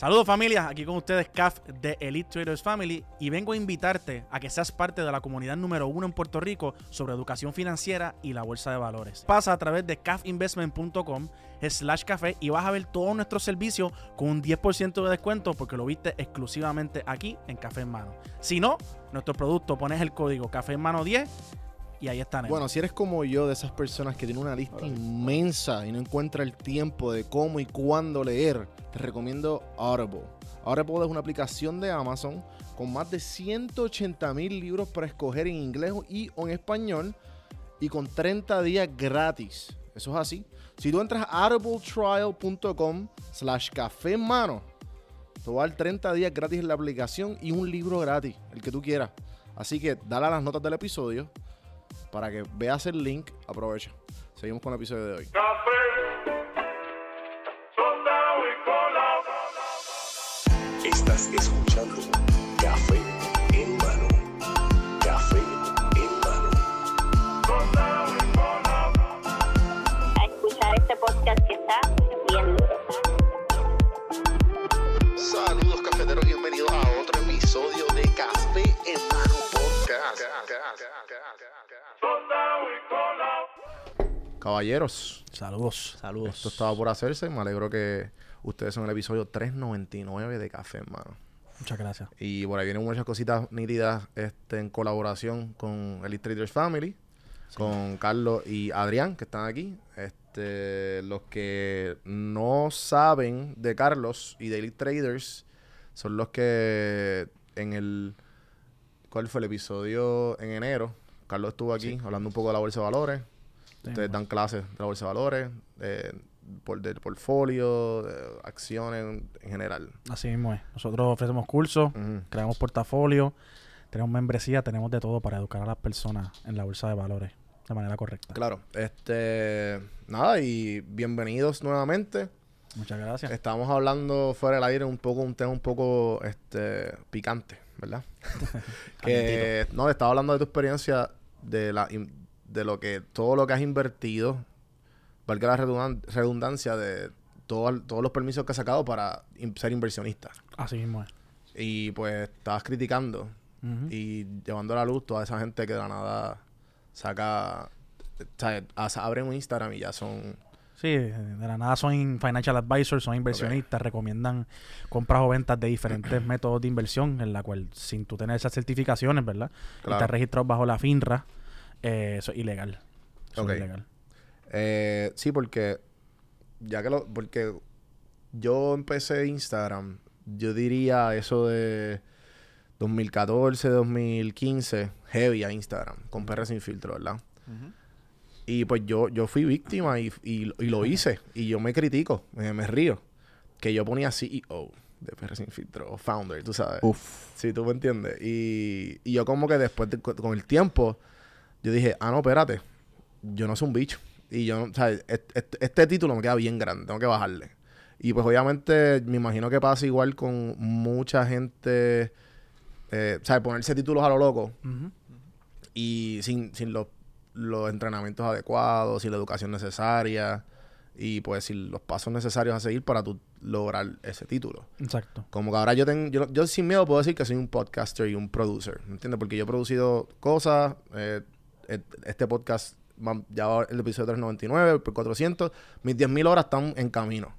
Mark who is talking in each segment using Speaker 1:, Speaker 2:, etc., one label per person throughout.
Speaker 1: Saludos familia, aquí con ustedes CAF de Elite Traders Family y vengo a invitarte a que seas parte de la comunidad número uno en Puerto Rico sobre educación financiera y la bolsa de valores. Pasa a través de cafinvestment.com slash café y vas a ver todos nuestros servicios con un 10% de descuento porque lo viste exclusivamente aquí en Café en Mano. Si no, nuestro producto pones el código Café en Mano 10 y ahí están.
Speaker 2: Bueno, si eres como yo, de esas personas que tienen una lista inmensa y no encuentra el tiempo de cómo y cuándo leer, te recomiendo Audible. Audible es una aplicación de Amazon con más de 180 mil libros para escoger en inglés y o en español y con 30 días gratis. Eso es así. Si tú entras a audibletrial.com slash café en mano, te va a dar 30 días gratis en la aplicación y un libro gratis, el que tú quieras. Así que dale a las notas del episodio para que veas el link. Aprovecha. Seguimos con el episodio de hoy.
Speaker 3: Estás escuchando
Speaker 2: Caballeros,
Speaker 1: Saludos, saludos.
Speaker 2: esto estaba por hacerse. Me alegro que ustedes son el episodio 399 de Café, hermano.
Speaker 1: Muchas gracias.
Speaker 2: Y por ahí vienen muchas cositas nítidas este, en colaboración con Elite Traders Family, con Carlos y Adrián, que están aquí. Este, los que no saben de Carlos y de Elite Traders son los que en el... ¿Cuál fue el episodio? En enero. Carlos estuvo aquí hablando un poco de la bolsa de valores. Ustedes dan clases de la bolsa de valores, de, por, del portfolio, de acciones en general.
Speaker 1: Así mismo es. Nosotros ofrecemos cursos, creamos portafolio, tenemos membresía, tenemos de todo para educar a las personas en la bolsa de valores de manera correcta.
Speaker 2: Claro, este, nada, y bienvenidos nuevamente.
Speaker 1: Muchas gracias.
Speaker 2: Estamos hablando fuera del aire un poco, un tema un poco, este, picante, ¿verdad? que, no, estaba hablando de tu experiencia, de la, de lo que, todo lo que has invertido, valga la redundan- redundancia de todo- todos los permisos que has sacado para in- ser inversionista.
Speaker 1: Así mismo es.
Speaker 2: Y pues estabas criticando y llevando a la luz toda esa gente que de la nada saca, o sea, as- abren un Instagram y ya son
Speaker 1: Sí, de la nada son financial advisors, son inversionistas, recomiendan compras o ventas de diferentes métodos de inversión, en la cual sin tú tener esas certificaciones, ¿verdad? Y estar registrado bajo la FINRA, eh, eso es ilegal. Eso es ilegal.
Speaker 2: Eh, sí, porque ya que lo, porque yo empecé Instagram, yo diría eso de 2014, 2015, heavy a Instagram, con PR sin filtro, ¿verdad? Y pues yo, yo fui víctima y, y- y lo hice. Y yo me critico, me, me río. Que yo ponía CEO de PR sin filtro, o founder, tú sabes.
Speaker 1: Uf.
Speaker 2: Sí, tú me entiendes. Y, y yo como que después, de- con el tiempo, yo dije, ah, no, espérate, yo no soy un bicho. Y yo, o sea, este, título me queda bien grande, tengo que bajarle. Y pues obviamente me imagino que pasa igual con mucha gente, eh, ¿sabes? Ponerse títulos a lo loco y sin, sin los, los entrenamientos adecuados, sin la educación necesaria y pues sin los pasos necesarios a seguir para tú lograr ese título.
Speaker 1: Exacto.
Speaker 2: Como que ahora yo tengo, yo, yo sin miedo puedo decir que soy un podcaster y un producer, ¿me entiendes? Porque yo he producido cosas, eh, este podcast ya va el episodio 399, por 400, mis 10.000 horas están en camino.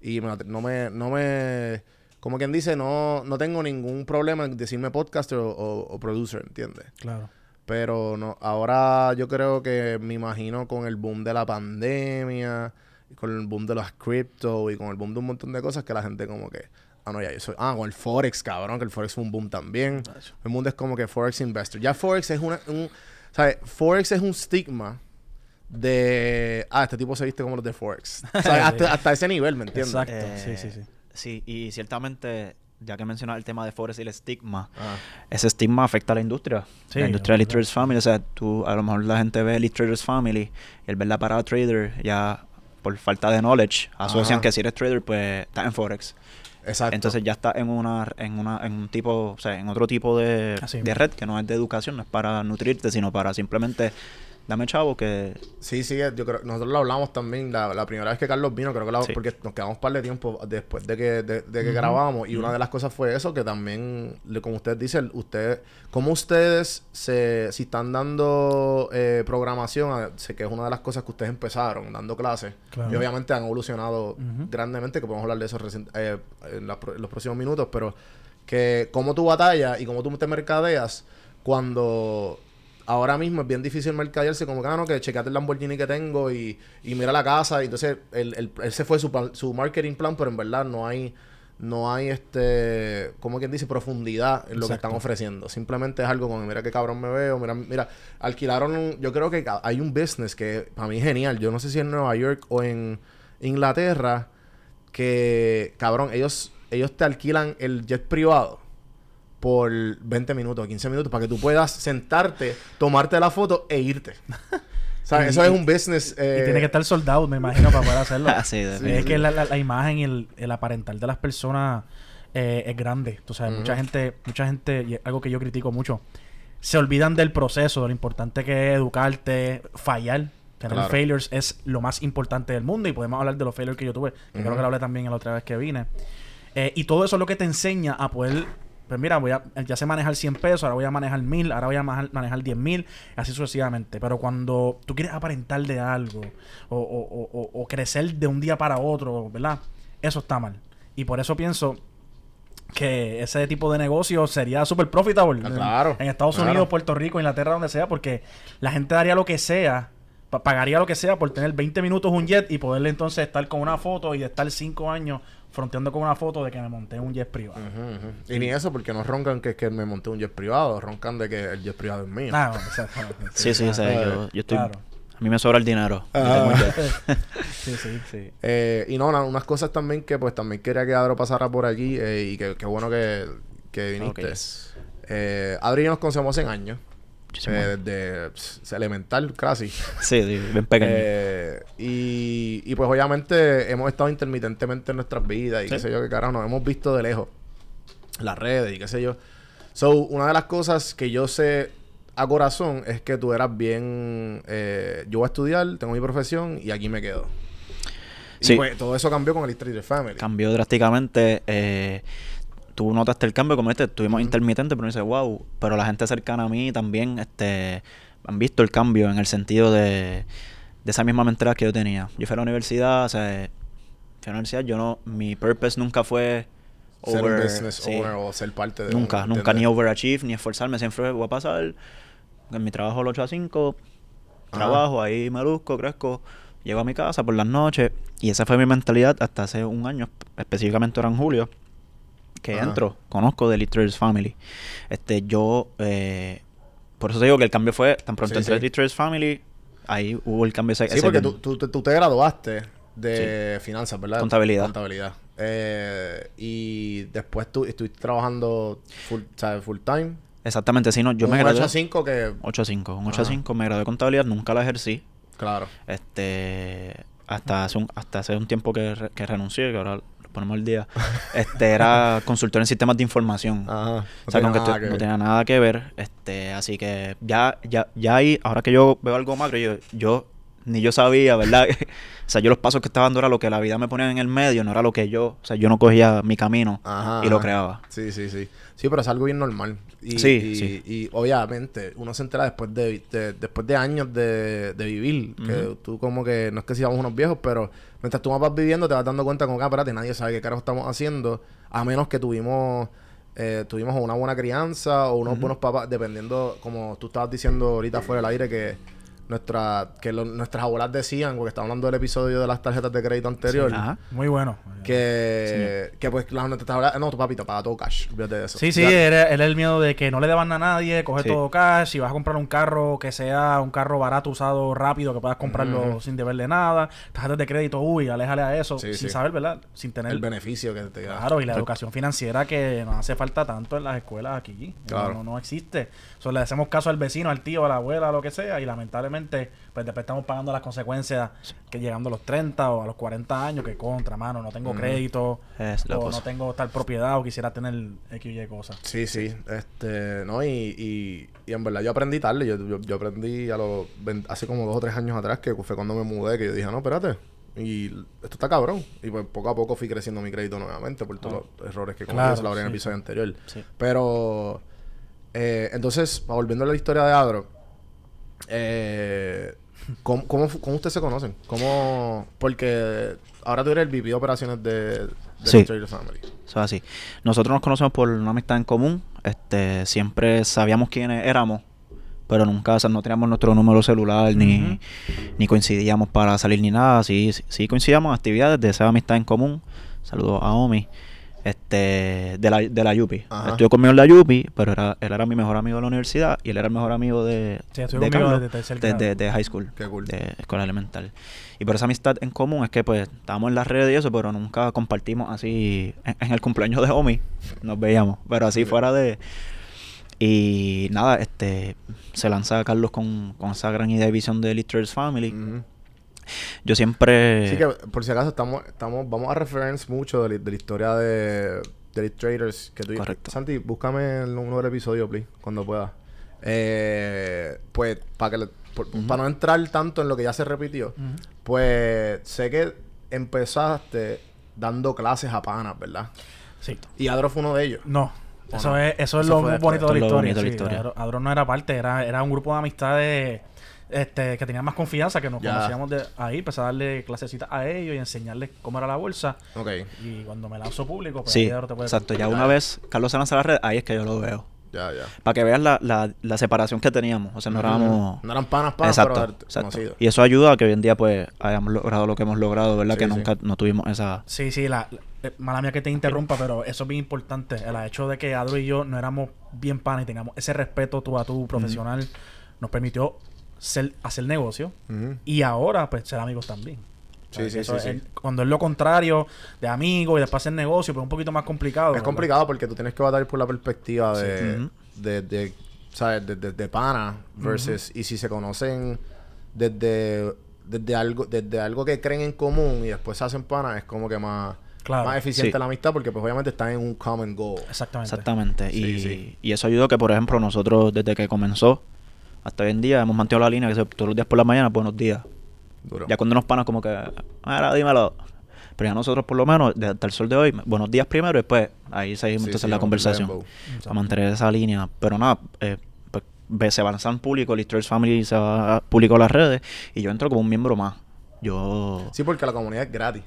Speaker 2: Y me- no me, no me, como quien dice, no, no tengo ningún problema en decirme podcaster o, o- o producer, ¿entiendes?
Speaker 1: Claro.
Speaker 2: Pero no, ahora yo creo que me imagino con el boom de la pandemia, con el boom de los cripto y con el boom de un montón de cosas que la gente como que, ah, no, ya yo soy, ah, con el Forex, cabrón, que el Forex fue un boom también. El mundo es como que Forex Investor. Ya Forex es una, un, ¿sabes? Forex es un stigma de, ah, este tipo se viste como los de Forex. O sea, hasta, hasta ese nivel, ¿me entiendes?
Speaker 1: Exacto.
Speaker 4: Eh,
Speaker 1: sí, sí, sí.
Speaker 4: Sí, y ciertamente, ya que mencionas el tema de Forex y el estigma,
Speaker 2: Ah,
Speaker 4: ese estigma afecta a la industria.
Speaker 1: Sí,
Speaker 4: la industria de Elite. Traders Family. O sea, tú, a lo mejor la gente ve Elite Traders Family y el ver la parada trader, ya por falta de knowledge, asocian
Speaker 2: Ajá.
Speaker 4: que si eres trader, pues estás en Forex.
Speaker 2: Exacto.
Speaker 4: Entonces ya está en una, en una, en un tipo, o sea, en otro tipo de, de red que no es de educación, no es para nutrirte, sino para simplemente dame chavo que
Speaker 2: Sí, sí, yo creo nosotros lo hablamos también la, la primera vez que Carlos vino, creo que la-
Speaker 4: Sí.
Speaker 2: porque nos quedamos un par de tiempo después de que, de, de que grabamos y una de las cosas fue eso, que también, como usted dice, usted, como ustedes se, si están dando eh, programación, a- sé que es una de las cosas que ustedes empezaron dando clases
Speaker 1: Claro.
Speaker 2: y obviamente han evolucionado grandemente, que podemos hablar de eso recien- eh, en, la pro- en los próximos minutos, pero que cómo tú batallas y cómo tú te mercadeas cuando ahora mismo es bien difícil mercadearse como que, ah, no, que chequeate el Lamborghini que tengo y, y mira la casa y entonces el, el- ese fue su, plan- su marketing plan, pero en verdad no hay no hay este como quien dice profundidad en lo que están ofreciendo. Simplemente es algo como mira qué cabrón me veo mira mira alquilaron un- yo creo que hay un business que para mí es genial. Yo no sé si en Nueva York o en Inglaterra que cabrón ellos ellos te alquilan el jet privado por 20 minutos, 15 minutos, para que tú puedas sentarte, tomarte la foto e irte. O sea,
Speaker 1: Y-
Speaker 2: eso es un business. eh,
Speaker 1: Y tiene que estar soldado, me imagino, para poder hacerlo.
Speaker 4: Así de-
Speaker 2: Sí,
Speaker 1: es
Speaker 2: sí.
Speaker 1: que la, la- la imagen y el, el aparentar de las personas eh, es grande. Tú sabes, mucha gente, mucha gente, y es algo que yo critico mucho, se olvidan del proceso, de lo importante que es educarte, fallar. Tener
Speaker 2: Claro.
Speaker 1: failures es lo más importante del mundo y podemos hablar de los failures que yo tuve, que creo que lo hablé también la otra vez que vine. Eh, y todo eso es lo que te enseña a poder, pues mira, voy a, ya sé manejar 100 pesos, ahora voy a manejar 1000, ahora voy a manejar, manejar 10 mil, así sucesivamente. Pero cuando tú quieres aparentar de algo o, o- o- o- o crecer de un día para otro, ¿verdad? Eso está mal. Y por eso pienso que ese tipo de negocio sería súper profitable
Speaker 2: Ah,
Speaker 1: en-
Speaker 2: claro,
Speaker 1: en Estados
Speaker 2: claro.
Speaker 1: Unidos, Puerto Rico, Inglaterra, donde sea, porque la gente daría lo que sea, pagaría lo que sea por tener 20 minutos un jet y poderle entonces estar con una foto y de estar 5 años fronteando con una foto de que me monté un jet privado.
Speaker 2: Y ni eso, porque no roncan que, que me monté un jet privado, roncan de que el jet privado es mío.
Speaker 1: Ah, bueno, o sea,
Speaker 4: Sí, sí,
Speaker 2: Ah,
Speaker 4: yo, yo estoy...
Speaker 1: claro.
Speaker 4: A mí me sobra el dinero.
Speaker 2: Ah.
Speaker 1: Sí, sí.
Speaker 4: sí.
Speaker 2: Eh, y no, na- unas cosas también que pues también quería que Adro pasara por aquí eh, y que, que bueno que, que viniste. Eh, Adri y yo nos conocemos hace años. Eh, desde pss, elemental casi.
Speaker 4: Sí, sí, bien pequeño.
Speaker 2: Eh, y, y pues obviamente hemos estado intermitentemente en nuestras vidas y qué sé yo, qué carajo, nos hemos visto de lejos. Las redes y qué sé yo. So, una de las cosas que yo sé a corazón es que tú eras bien... eh, yo voy a estudiar, tengo mi profesión y aquí me quedo. Y
Speaker 4: Sí.
Speaker 2: pues todo eso cambió con el Street Family.
Speaker 4: Cambió drásticamente. eh, tú notaste el cambio, como este, estuvimos intermitentes, pero dice, wow, pero la gente cercana a mí también este, han visto el cambio en el sentido de, de esa misma mentalidad que yo tenía. Yo fui a la universidad, o sea, fui a la universidad, yo no, mi purpose nunca fue
Speaker 2: ser un business
Speaker 4: sí.
Speaker 2: owner o ser parte de
Speaker 4: Nunca,
Speaker 2: un-
Speaker 4: nunca ni overachieve, ni esforzarme. Siempre voy a pasar en mi trabajo el 8 a 5, trabajo, ahí me luzco, crezco, llego a mi casa por las noches. Y esa fue mi mentalidad hasta hace un año, específicamente ahora en julio, que
Speaker 2: Ajá.
Speaker 4: entro, conozco de Litters Family. Este, yo, eh, por eso te digo que el cambio fue tan pronto
Speaker 2: Sí,
Speaker 4: entré
Speaker 2: sí.
Speaker 4: Litters Family, ahí hubo el cambio ese.
Speaker 2: Sí, porque tú, tú, tú te graduaste de finanzas, ¿verdad?
Speaker 4: Contabilidad.
Speaker 2: Contabilidad. Eh, y después tú estuviste trabajando full, ¿sabes? full time.
Speaker 4: Exactamente, sí, no, yo
Speaker 2: un
Speaker 4: me gradué.
Speaker 2: 8 a 5 que...
Speaker 4: 8 a 5, un 8 a
Speaker 2: Ajá.
Speaker 4: 5, me gradué de contabilidad, nunca la ejercí.
Speaker 2: Claro.
Speaker 4: Este, hasta hace un, hasta hace un tiempo que, re- que renuncié, que ahora ponemos al día. Este, era consultor en sistemas de información.
Speaker 2: Ajá.
Speaker 4: o sea, estu-
Speaker 2: que
Speaker 4: no tenía nada que ver. Este, así que ya, ya, ya ahí, ahora que yo veo algo macro, yo, yo ni yo sabía, ¿verdad? o sea, yo los pasos que estaba dando era lo que la vida me ponía en el medio, no era lo que yo, o sea, yo no cogía mi camino
Speaker 2: Ajá,
Speaker 4: y lo creaba.
Speaker 2: Sí, sí, sí. Sí, pero es algo bien normal. Y,
Speaker 4: Sí,
Speaker 2: y,
Speaker 4: sí.
Speaker 2: y obviamente uno se entera después de, de- después de años de, de vivir. Que
Speaker 4: Ujú.
Speaker 2: tú como que, no es que seamos unos viejos, pero mientras tú vas viviendo te vas dando cuenta como que, ah, espérate, nadie sabe qué carajo estamos haciendo. A menos que tuvimos... eh, tuvimos una buena crianza o unos buenos papás, dependiendo, como tú estabas diciendo ahorita fuera del aire, que nuestra, que lo- nuestras abuelas decían, porque estaba hablando del episodio de las tarjetas de crédito anterior,
Speaker 4: Ajá.
Speaker 1: Muy bueno.
Speaker 2: que, que pues las nuestras abuelas, no, tu papi te paga todo cash, de eso.
Speaker 1: Sí, sí, era, era el miedo de que no le deban a nadie, coge
Speaker 4: Sí.
Speaker 1: todo cash, si vas a comprar un carro que sea un carro barato, usado, rápido, que puedas comprarlo sin deberle nada, tarjetas de crédito, uy, aléjale a eso,
Speaker 2: Sí,
Speaker 1: sin
Speaker 2: sí.
Speaker 1: saber, ¿verdad? Sin tener...
Speaker 2: el beneficio que te da.
Speaker 1: Claro, y la educación financiera que nos hace falta tanto en las escuelas aquí.
Speaker 2: Claro.
Speaker 1: No, no existe. So, le hacemos caso al vecino, al tío, a la abuela, a lo que sea, y lamentablemente, pues después estamos pagando las consecuencias que llegando a los 30 o a los 40 años, que contra, mano, no tengo crédito,
Speaker 4: Es la
Speaker 1: o
Speaker 4: cosa.
Speaker 1: no tengo tal propiedad, o quisiera tener X y Y cosas.
Speaker 2: Sí, sí, este, no, y, y, y en verdad yo aprendí tarde, yo, yo, yo aprendí a los, vein- hace como dos o tres años atrás, que fue cuando me mudé, que yo dije, no, espérate, y esto está cabrón, y pues poco a poco fui creciendo mi crédito nuevamente por todos los errores que cometí,
Speaker 1: Claro,
Speaker 2: lo hablé en el
Speaker 1: sí.
Speaker 2: episodio anterior,
Speaker 4: Sí.
Speaker 2: pero, eh, entonces, volviendo a la historia de Adro, eh, ¿cómo, cómo, cómo ustedes se conocen? ¿Cómo, porque ahora tú eres el VP de operaciones de, de
Speaker 4: Sí.
Speaker 2: Trader Family.
Speaker 4: Eso es así. Nosotros nos conocemos por una amistad en común. Este, siempre sabíamos quiénes éramos, pero nunca, o sea, no teníamos nuestro número celular ni, ni coincidíamos para salir ni nada. Sí, sí, sí coincidíamos en actividades de esa amistad en común. Saludos a Omi. Este, de la, de la Yupi.
Speaker 2: Ajá.
Speaker 4: Estudió conmigo en la Yupi, pero era, él era mi mejor amigo de la universidad y él era el mejor amigo de,
Speaker 1: Sí,
Speaker 4: de Carlos, de,
Speaker 1: grado.
Speaker 4: de- de high school.
Speaker 2: Qué cool.
Speaker 4: De escuela elemental. Y por esa amistad en común es que pues estábamos en las redes y eso, pero nunca compartimos así en, en el cumpleaños de Omi. Nos veíamos, pero así fuera de... Y nada, este se lanza Carlos con, con esa gran idea y visión de Litters Family. Yo siempre...
Speaker 2: Sí que por si acaso estamos, estamos, vamos a reference mucho de, la- de la historia de, de Elite Traders. Que tú,
Speaker 4: Correcto.
Speaker 2: Santi, búscame el número del episodio, please, cuando puedas. Eh, pues, para que le- por- para no entrar tanto en lo que ya se repitió, pues sé que empezaste dando clases a panas, ¿verdad?
Speaker 1: Sí.
Speaker 2: Y Adro fue uno de ellos.
Speaker 1: No.
Speaker 2: ¿O
Speaker 1: Eso
Speaker 2: no?
Speaker 1: es, eso es lo bonito de la sí.
Speaker 4: historia.
Speaker 1: Adro- Adro no era parte, era, era un grupo de amistades este, que tenían más confianza, que nos
Speaker 2: Ya.
Speaker 1: conocíamos de ahí, empecé a darle clasecitas a ellos y enseñarles cómo era la bolsa.
Speaker 2: Ok.
Speaker 1: Y cuando me lanzo público, pues
Speaker 4: Sí,
Speaker 1: ahí te
Speaker 4: exacto. Ya
Speaker 2: Ya.
Speaker 4: una vez Carlos se lanza a la red, ahí es que yo lo veo.
Speaker 2: Ya, ya.
Speaker 4: Para que veas la, la, la separación que teníamos. O sea, no éramos...
Speaker 2: No eran panas, panas,
Speaker 4: exacto,
Speaker 2: pero
Speaker 4: exacto. Y eso ayuda a que hoy en día pues hayamos logrado lo que hemos logrado, ¿verdad?
Speaker 2: Sí,
Speaker 4: que
Speaker 2: sí.
Speaker 4: nunca no tuvimos esa...
Speaker 1: Sí, sí, la, la- eh, mala mía que te interrumpa, pero eso es bien importante. El hecho de que Adro y yo no éramos bien panas y teníamos ese respeto tú a tú profesional, nos permitió ser, hacer negocio y ahora pues ser amigos también.
Speaker 2: Sí, sí,
Speaker 1: Eso
Speaker 2: sí,
Speaker 1: es-. Cuando es lo contrario, de amigos y después hacer negocio, pues es un poquito más complicado.
Speaker 2: Es
Speaker 1: ¿verdad?
Speaker 2: complicado porque tú tienes que batallar por la perspectiva de, de, de, ¿sabes? De, de- de pana versus y si se conocen desde, desde algo desde algo que creen en común y después se hacen pana es como que más,
Speaker 1: Claro.
Speaker 2: más eficiente
Speaker 4: Sí.
Speaker 2: la amistad porque pues obviamente están en un common goal.
Speaker 1: Exactamente.
Speaker 4: Exactamente.
Speaker 2: Sí,
Speaker 4: y,
Speaker 2: sí.
Speaker 4: y eso ayudó que, por ejemplo, nosotros desde que comenzó hasta hoy en día hemos mantenido la línea que se- todos los días por la mañana, buenos días.
Speaker 2: Duro.
Speaker 4: Ya cuando nos panas como que, ahora dímelo. Pero ya nosotros por lo menos, desde hasta el sol de hoy, buenos días primero y después ahí seguimos
Speaker 2: Sí,
Speaker 4: entonces
Speaker 2: sí,
Speaker 4: la conversación. A mantener esa línea. Pero nada, eh, pues, se va a lanzar en público, Lister's Family se va público a las redes y yo entro como un miembro más. Yo...
Speaker 2: Sí, porque la comunidad es gratis.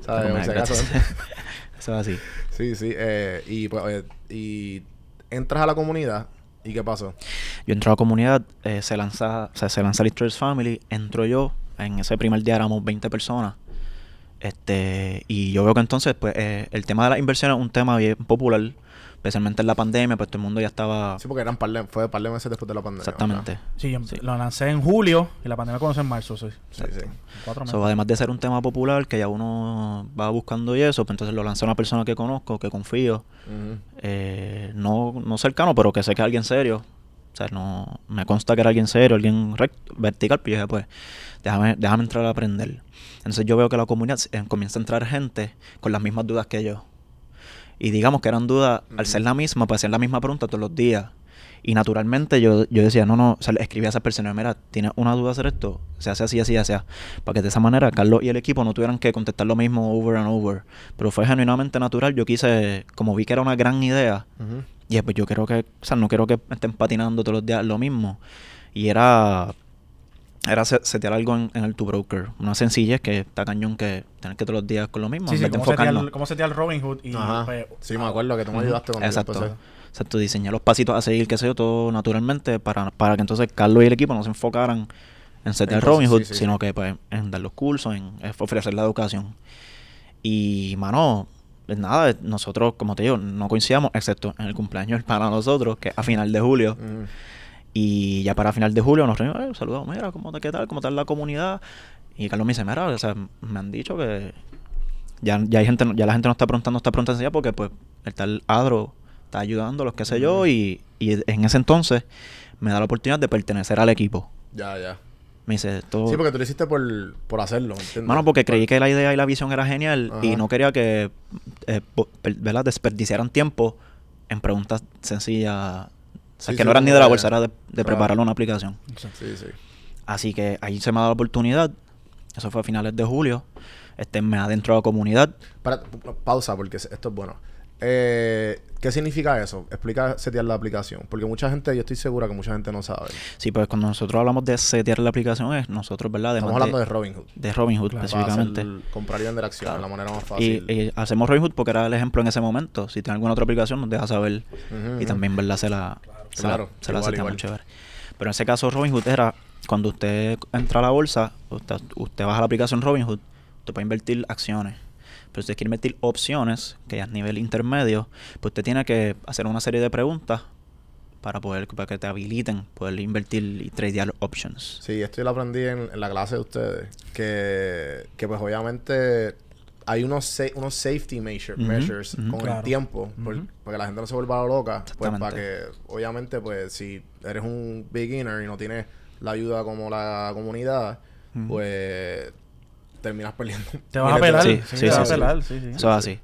Speaker 2: ¿Sabes? Por si acaso.
Speaker 4: gracias. Eso es así.
Speaker 2: sí, sí. eh, y pues eh, y entras a la comunidad y ¿qué pasó?
Speaker 4: Yo entro a la comunidad, eh, se lanza, o sea, se lanza Family, entro yo, en ese primer día éramos 20 personas. Este, y yo veo que entonces, pues, eh, el tema de las inversiones es un tema bien popular, especialmente en la pandemia, pues todo el mundo ya estaba.
Speaker 2: Sí, porque eran par de- fue par de meses después de la pandemia.
Speaker 4: exactamente.
Speaker 1: Sí, yo
Speaker 4: Sí.
Speaker 1: lo lancé en julio y la pandemia comenzó en marzo, sí.
Speaker 2: Sí, sí.
Speaker 1: Cuatro meses.
Speaker 4: So, además de ser un tema popular que ya uno va buscando y eso, pues entonces lo lanza una persona que conozco, que confío, eh, no, no cercano, pero que sé que es alguien serio. O sea, no me consta que era alguien serio, alguien recto, vertical, pues yo dije, pues, déjame, déjame entrar a aprender. Entonces yo veo que la comunidad eh, comienza a entrar gente con las mismas dudas que yo. Y digamos que eran dudas, al ser la misma, pues hacer la misma pregunta todos los días. Y naturalmente yo, yo decía, no, no, o sea, escribí a esas personas, mira, ¿tienes una duda hacer esto? Se hace así, así, así, para que de esa manera Carlos y el equipo no tuvieran que contestar lo mismo over and over. Pero fue genuinamente natural, yo quise, como vi que era una gran idea,
Speaker 2: Ujú.
Speaker 4: y pues yo quiero que, o sea, no quiero que estén patinando todos los días lo mismo. Y era, era se- setear algo en, en el tu broker. Una sencillez que está cañón que tener que todos los días con lo mismo.
Speaker 1: Sí, sí, cómo setear, cómo setear Robin Hood y
Speaker 2: Ajá.
Speaker 1: pues,
Speaker 2: Sí, me acuerdo que tú me ayudaste yo
Speaker 4: Exacto.
Speaker 2: empecé.
Speaker 4: Exacto, diseñé los pasitos a seguir, qué sé yo, todo naturalmente, para, para que entonces Carlos y el equipo no se enfocaran en setear
Speaker 2: En cosas,
Speaker 4: Robin Hood,
Speaker 2: sí, sí,
Speaker 4: sino que pues en dar los cursos, en ofrecer la educación. Y, mano, pues nada, nosotros, como te digo, no coincidíamos, excepto en el cumpleaños del para nosotros, que es a final de julio.
Speaker 2: Ujú.
Speaker 4: Y ya para final de julio nos reunimos, saludamos, mira, ¿cómo te qué tal? ¿Cómo está la comunidad? Y Carlos me dice, mira, o sea, me han dicho que ya, ya hay gente, ya la gente no está preguntando esta pregunta sencilla porque pues el tal Adro está ayudando, los que sé yo, y, y en ese entonces me da la oportunidad de pertenecer al equipo.
Speaker 2: Ya, ya.
Speaker 4: Me dice, esto...
Speaker 2: Sí, porque tú lo hiciste por, por hacerlo, ¿entiendes?
Speaker 4: Mano, porque creí que la idea y la visión era genial y no quería que, eh, ¿verdad? desperdiciaran tiempo en preguntas sencillas. O sea,
Speaker 2: Sí,
Speaker 4: que
Speaker 2: sí,
Speaker 4: no eran ni de la bolsa, era de, de
Speaker 2: claro.
Speaker 4: preparar una aplicación.
Speaker 2: Sí, sí.
Speaker 4: Así que ahí se me ha dado la oportunidad. Eso fue a finales de julio. Este, me adentro a la comunidad.
Speaker 2: Para, pausa, porque esto es bueno. Eh, ¿Qué significa eso? Explica setear la aplicación. Porque mucha gente, yo estoy segura que mucha gente no sabe.
Speaker 4: Sí, pues cuando nosotros hablamos de setear la aplicación es nosotros, ¿verdad? Además
Speaker 2: Estamos hablando de Robinhood.
Speaker 4: de Robinhood
Speaker 1: Claro.
Speaker 4: Específicamente.
Speaker 2: hacer- comprar y vender acciones,
Speaker 4: Claro.
Speaker 2: la manera más
Speaker 4: Y,
Speaker 2: fácil.
Speaker 4: y hacemos Robinhood porque era el ejemplo en ese momento. Si tiene alguna otra aplicación, nos deja saber. Y también, ¿verdad? Se la, se la-
Speaker 2: Claro,
Speaker 4: se la
Speaker 2: igual,
Speaker 4: seteamos
Speaker 2: igual.
Speaker 4: chévere. Pero en ese caso, Robinhood era cuando usted entra a la bolsa, usted, usted baja la aplicación Robinhood, usted puede invertir acciones. Pero si usted quiere invertir opciones, que ya es nivel intermedio, pues usted tiene que hacer una serie de preguntas para poder para que te habiliten poder invertir y tradear options.
Speaker 2: Sí, esto yo lo aprendí en, en la clase de ustedes. Que, que pues obviamente hay unos, sa- unos safety measure- measures con el tiempo. por-
Speaker 1: Ujú.
Speaker 2: para que la gente no se vuelva loca. Pues para que, obviamente, pues si eres un beginner y no tienes la ayuda como la comunidad, pues terminas perdiendo.
Speaker 1: Te vas a pelar.
Speaker 4: Sí.
Speaker 1: Sí,
Speaker 4: sí,
Speaker 1: te vas
Speaker 4: sí,
Speaker 1: a
Speaker 4: sí.
Speaker 1: pelar. Sí, sí.
Speaker 4: Eso es así.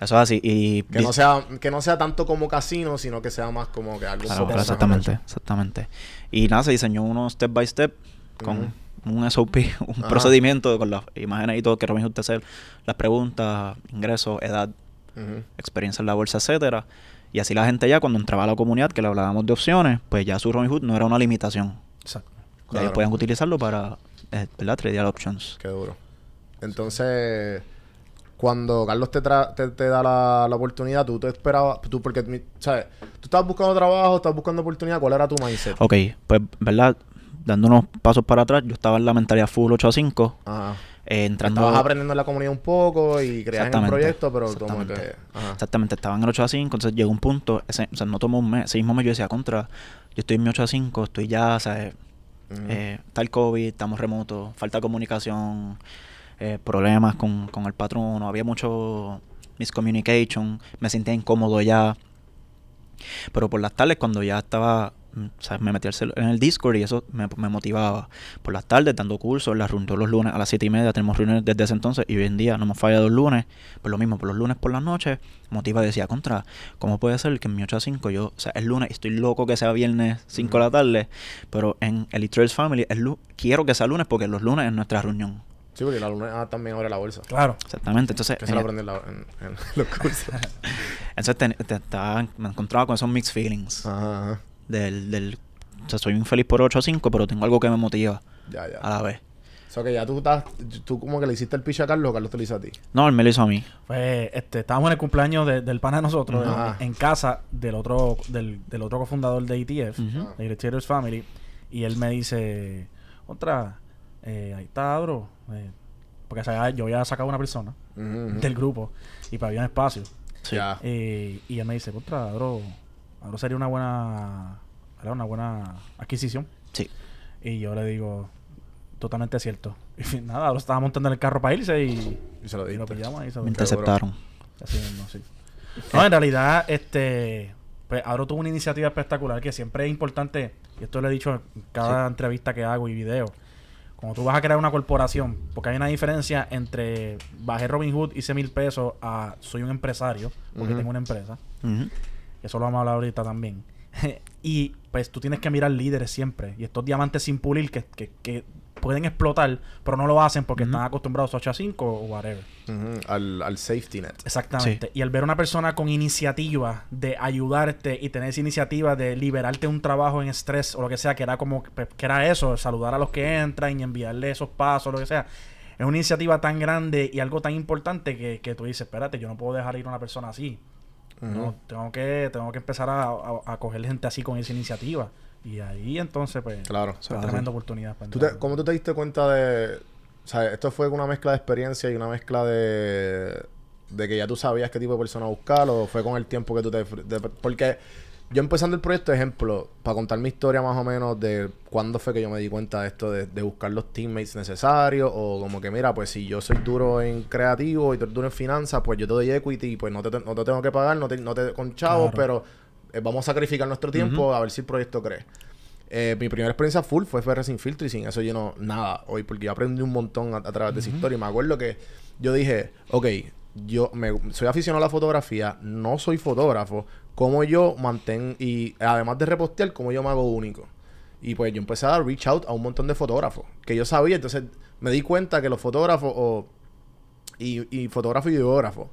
Speaker 4: Eso es así. Y
Speaker 2: Que no, sea, que no sea tanto como casino, sino que sea más como que algo
Speaker 4: Claro, exactamente, exactamente. Y nada, se diseñó uno step by step con un SOP, un
Speaker 2: Ajá.
Speaker 4: procedimiento con las imágenes y todo que Robinhood te hace las preguntas, ingresos, edad, experiencia en la bolsa, etcétera. Y así la gente ya cuando entraba a la comunidad, que le hablábamos de opciones, pues ya su Robinhood no era una limitación.
Speaker 1: Exacto.
Speaker 4: Ya
Speaker 2: Claro.
Speaker 4: ellos podían utilizarlo para, eh, ¿verdad? Tradear options.
Speaker 2: Qué duro. Entonces, cuando Carlos te, tra- te, te da la, la oportunidad, tú te esperabas, tú porque, ¿sabes? Tú estabas buscando trabajo, estabas buscando oportunidad, ¿cuál era tu mindset?
Speaker 4: Ok, pues, ¿verdad? Dando unos pasos para atrás, yo estaba en la mentalidad full 8 a 5,
Speaker 2: Ajá.
Speaker 4: eh, entrando...
Speaker 2: Estabas aprendiendo en la comunidad un poco y el
Speaker 4: Exactamente,
Speaker 2: proyecto, pero como que...
Speaker 4: exactamente.
Speaker 2: Ajá.
Speaker 4: Exactamente, estaba en el 8 a 5, entonces llegó un punto, ese, o sea, no tomó un mes, ese mismo mes yo decía, contra, yo estoy en mi 8 a 5, estoy ya, o sea,
Speaker 2: Ujú.
Speaker 4: eh, está el COVID, estamos remotos, falta comunicación, eh, problemas con, con el patrono, había mucho miscommunication, me sentía incómodo ya. Pero por las tardes, cuando ya estaba, o sea, me metí en el Discord y eso me, me motivaba. Por las tardes, dando cursos, las reuniones los lunes a las 7 y media, tenemos reuniones desde ese entonces y hoy en día no hemos fallado los lunes. Pues lo mismo, por los lunes por las noches, motiva y decía, contra, ¿cómo puede ser que en mi 8 a 5 yo, o sea, es lunes y estoy loco que sea viernes 5 de la tarde, pero en Elite Traders Family es quiero que sea lunes porque los lunes es nuestra reunión.
Speaker 2: Sí, porque la luna ah, también abre la bolsa.
Speaker 1: Claro.
Speaker 4: Exactamente, entonces...
Speaker 2: Que se lo
Speaker 4: en-
Speaker 2: aprendí en, la- en- en los cursos.
Speaker 4: entonces te- te- me encontraba con esos mixed feelings.
Speaker 2: Ajá, ajá.
Speaker 4: Del, del o sea, soy un feliz por 8 a 5, pero tengo algo que me motiva
Speaker 2: Ya, ya.
Speaker 4: a la vez.
Speaker 2: O sea que ya tú estás... Tú como que le hiciste el pitch a Carlos, o Carlos te lo hizo a ti.
Speaker 4: No, él me lo hizo a mí.
Speaker 1: Pues, este, estábamos en el cumpleaños de- del pana de nosotros, en- casa del otro, del, del otro cofundador de ETF,
Speaker 4: Ujú.
Speaker 1: de Traders Family, y él me dice, otra, eh, ahí está, bro, eh, porque o sea, yo había sacado una persona del grupo y para había un espacio.
Speaker 4: Sí.
Speaker 1: Eh, y él me dice, contra, bro, bro, sería una buena, ¿verdad? una buena adquisición.
Speaker 4: Sí.
Speaker 1: Y yo le digo, totalmente cierto. Y nada, ahora estaba montando en el carro para irse y,
Speaker 2: Y se lo
Speaker 1: y lo
Speaker 2: diste.
Speaker 1: pillamos y se
Speaker 4: Me
Speaker 1: lo-
Speaker 4: interceptaron.
Speaker 1: Así mismo, sí. No, en realidad, este, pues Abro tuvo una iniciativa espectacular que siempre es importante, y esto lo he dicho en cada entrevista que hago y video. Cuando tú vas a crear una corporación, porque hay una diferencia entre bajé Robin Hood, hice mil pesos, a soy un empresario, porque tengo una empresa.
Speaker 4: Ujú.
Speaker 1: Eso lo vamos a hablar ahorita también. y pues tú tienes que mirar líderes siempre. Y estos diamantes sin pulir que, que, que pueden explotar, pero no lo hacen porque están acostumbrados a 8 a 5 o whatever.
Speaker 2: Al, al safety net.
Speaker 1: Exactamente. Y al ver una persona con iniciativa de ayudarte y tener esa iniciativa de liberarte un trabajo en estrés o lo que sea, que era como pues, que era eso, saludar a los que entran y enviarle esos pasos, lo que sea. Es una iniciativa tan grande y algo tan importante que, que tú dices, espérate, yo no puedo dejar ir a una persona así. No, tengo que, tengo que empezar a, a, a coger gente así con esa iniciativa. Y ahí entonces, pues,
Speaker 2: Claro.
Speaker 1: es tremenda oportunidad. para
Speaker 2: ¿Tú te-. ¿Cómo tú te diste cuenta de... O sea, esto fue una mezcla de experiencia y una mezcla de... De que ya tú sabías qué tipo de persona buscar o fue con el tiempo que tú te... de- porque yo empezando el proyecto, ejemplo, para contar mi historia más o menos de cuándo fue que yo me di cuenta de esto de, de buscar los teammates necesarios o como que mira, pues si yo soy duro en creativo y tú eres duro en finanzas, pues yo te doy equity y pues no te, no te tengo que pagar, no te, no te con chavos,
Speaker 1: Claro.
Speaker 2: pero eh, vamos a sacrificar nuestro tiempo a ver si el proyecto cree. Eh, mi primera experiencia full fue FR sin filtro y sin eso yo no nada hoy porque yo aprendí un montón a, a través de esa historia y me acuerdo que yo dije, ok, yo me, soy aficionado a la fotografía, no soy fotógrafo, ¿cómo yo mantengo y además de repostear, cómo yo me hago único? Y pues yo empecé a dar reach out a un montón de fotógrafos que yo sabía, entonces me di cuenta que los fotógrafos o, y, y fotógrafo y videógrafo,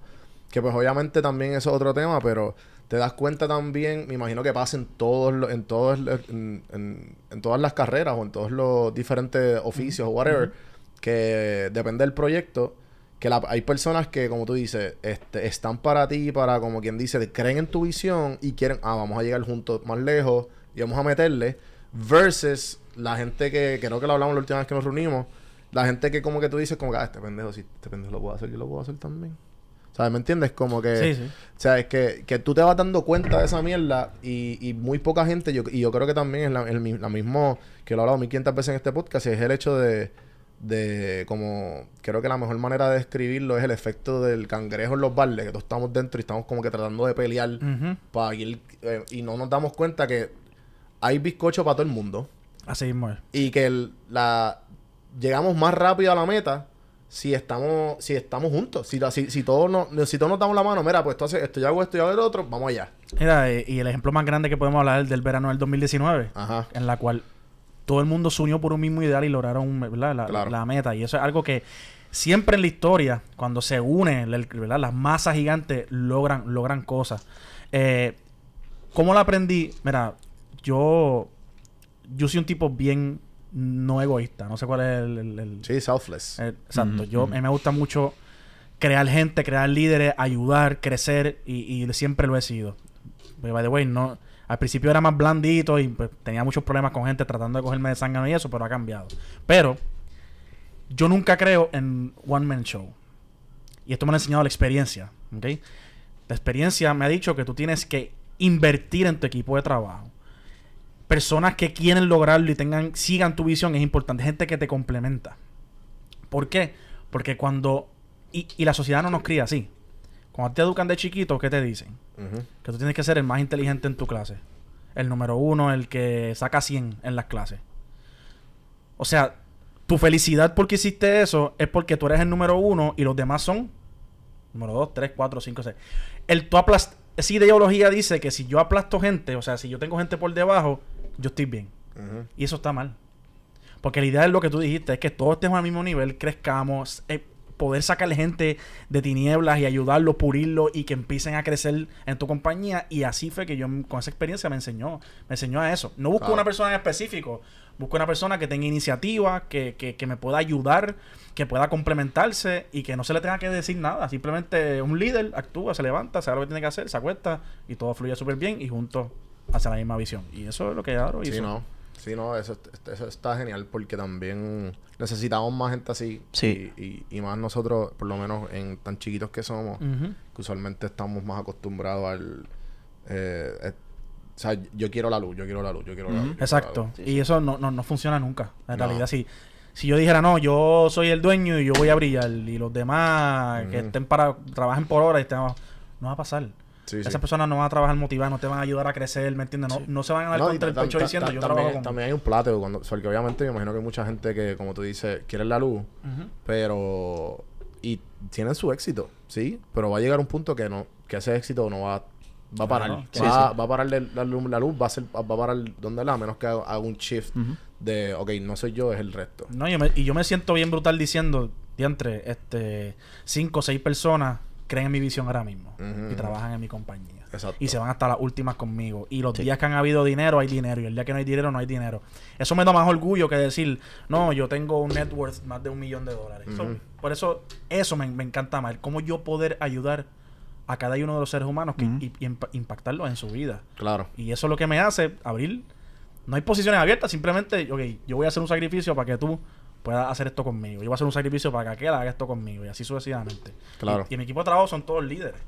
Speaker 2: que pues obviamente también eso es otro tema, pero te das cuenta también, me imagino que pasa en todos los- en todos en- en todas las carreras o en todos los diferentes oficios o whatever, que depende del proyecto, que la- hay personas que, como tú dices, este, están para ti, para como quien dice, creen en tu visión y quieren, ah, vamos a llegar juntos más lejos y vamos a meterle, versus la gente que, creo que lo hablamos la última vez que nos reunimos, la gente que como que tú dices, como que, ah, este pendejo, si este pendejo lo puedo hacer, yo lo puedo hacer también. ¿Sabes? ¿Me entiendes? Como que...
Speaker 1: Sí, sí.
Speaker 2: O sea, es que, que tú te vas dando cuenta de esa mierda y, y muy poca gente, yo, y yo creo que también es la, el, la mismo, que lo he hablado 1500 veces en este podcast, es el hecho de, de como, creo que la mejor manera de describirlo es el efecto del cangrejo en los barles, que todos estamos dentro y estamos como que tratando de pelear para ir, eh, y no nos damos cuenta que hay bizcocho para todo el mundo.
Speaker 1: Así mismo es.
Speaker 2: y que el- la llegamos más rápido a la meta si estamos si estamos juntos. Si, si, si todos nos si todos nos damos la mano mira pues tú haces esto yo hago esto yo hago el otro vamos allá.
Speaker 1: Mira, eh, y el ejemplo más grande que podemos hablar es del verano del 2019,
Speaker 2: ajá.
Speaker 1: en la cual todo el mundo se unió por un mismo ideal y lograron ¿verdad? La,
Speaker 2: Claro.
Speaker 1: la meta. Y eso es algo que siempre en la historia, cuando se unen ¿verdad? las masas gigantes, logran, logran cosas. Eh, ¿Cómo lo aprendí? Mira, yo, yo soy un tipo bien no egoísta. No sé cuál es el- el- el,
Speaker 2: sí selfless
Speaker 1: Eh, exacto. Yo,
Speaker 4: ujú.
Speaker 1: a mí me gusta mucho crear gente, crear líderes, ayudar, crecer y, y siempre lo he sido. By the way, no, al principio era más blandito y pues, tenía muchos problemas con gente tratando de cogerme de sangre y eso, pero ha cambiado. Pero yo nunca creo en one man show. Y esto me lo ha enseñado la experiencia. La experiencia me ha dicho que tú tienes que invertir en tu equipo de trabajo. Personas que quieren lograrlo y tengan, sigan tu visión es importante. Gente que te complementa. ¿Por qué? Porque cuando... Y la sociedad no nos cría así. Cuando te educan de chiquito, ¿qué te dicen? Que tú tienes que ser el más inteligente en tu clase. El número uno, el que saca 100 en las clases. O sea, tu felicidad porque hiciste eso es porque tú eres el número uno y los demás son número dos, tres, cuatro, cinco, seis. El tú aplast esa ideología dice que si yo aplasto gente, o sea, si yo tengo gente por debajo, yo estoy bien. Y eso está mal. Porque la idea es lo que tú dijiste, es que todos estemos al mismo nivel, crezcamos, eh, poder sacarle gente de tinieblas y ayudarlo, pulirlo y que empiecen a crecer en tu compañía. Y así fue que yo con esa experiencia me enseñó, me enseñó a eso. No busco
Speaker 2: Claro.
Speaker 1: una persona en específico, busco una persona que tenga iniciativa, que, que, que me pueda ayudar, que pueda complementarse y que no se le tenga que decir nada. Simplemente un líder actúa, se levanta, sabe lo que tiene que hacer, se acuesta y todo fluye súper bien y juntos hacia la misma visión. Y eso es lo que Aro hizo.
Speaker 2: sí no sí no eso, eso está genial porque también necesitamos más gente así
Speaker 4: Sí.
Speaker 2: y, y, y más nosotros por lo menos en tan chiquitos que somos que usualmente estamos más acostumbrados al eh, eh, o sea yo quiero la luz yo quiero la luz yo quiero la luz la
Speaker 1: Exacto. Y eso no, no, no funciona nunca. En
Speaker 2: No.
Speaker 1: realidad, si, si yo dijera, no, yo soy el dueño y yo voy a brillar y los demás que estén para, trabajen por hora y estén, no va a pasar.
Speaker 2: Sí,
Speaker 1: Esas
Speaker 2: sí.
Speaker 1: personas no van a trabajar motivadas, no te van a ayudar a crecer, ¿me entiendes? No, no se van a dar
Speaker 2: No,
Speaker 1: contra el pecho diciendo, yo trabajo con...
Speaker 2: también hay un plateo cuando porque obviamente me imagino que hay mucha gente que como tú dices quiere la luz pero y tienen su éxito sí pero va a llegar un punto que no que ese éxito no va va a parar.
Speaker 1: Claro,
Speaker 2: va, va a parar la, luz, la luz va a ser va a parar donde la a menos que haga, haga un shift de ok no soy yo es el resto.
Speaker 1: No, yo me- y yo me siento bien brutal diciendo, diantre, este, cinco o seis personas creen en mi visión ahora mismo y trabajan en mi compañía.
Speaker 2: Exacto.
Speaker 1: Y se van hasta las últimas conmigo. Y los
Speaker 4: Sí.
Speaker 1: días que han habido dinero, hay dinero. Y el día que no hay dinero, no hay dinero. Eso me da más orgullo que decir, no, yo tengo un net worth más de un millón de dólares. So, por eso, eso me, me encanta más. Cómo yo poder ayudar a cada uno de los seres humanos que, y, y impa- impactarlos en su vida.
Speaker 2: Claro.
Speaker 1: Y eso es lo que me hace abrir. No hay posiciones abiertas, simplemente, ok, yo voy a hacer un sacrificio para que tú puedas hacer esto conmigo. Yo voy a hacer un sacrificio para que aquel haga esto conmigo y así sucesivamente.
Speaker 2: Claro.
Speaker 1: Y, y mi equipo de trabajo son todos líderes.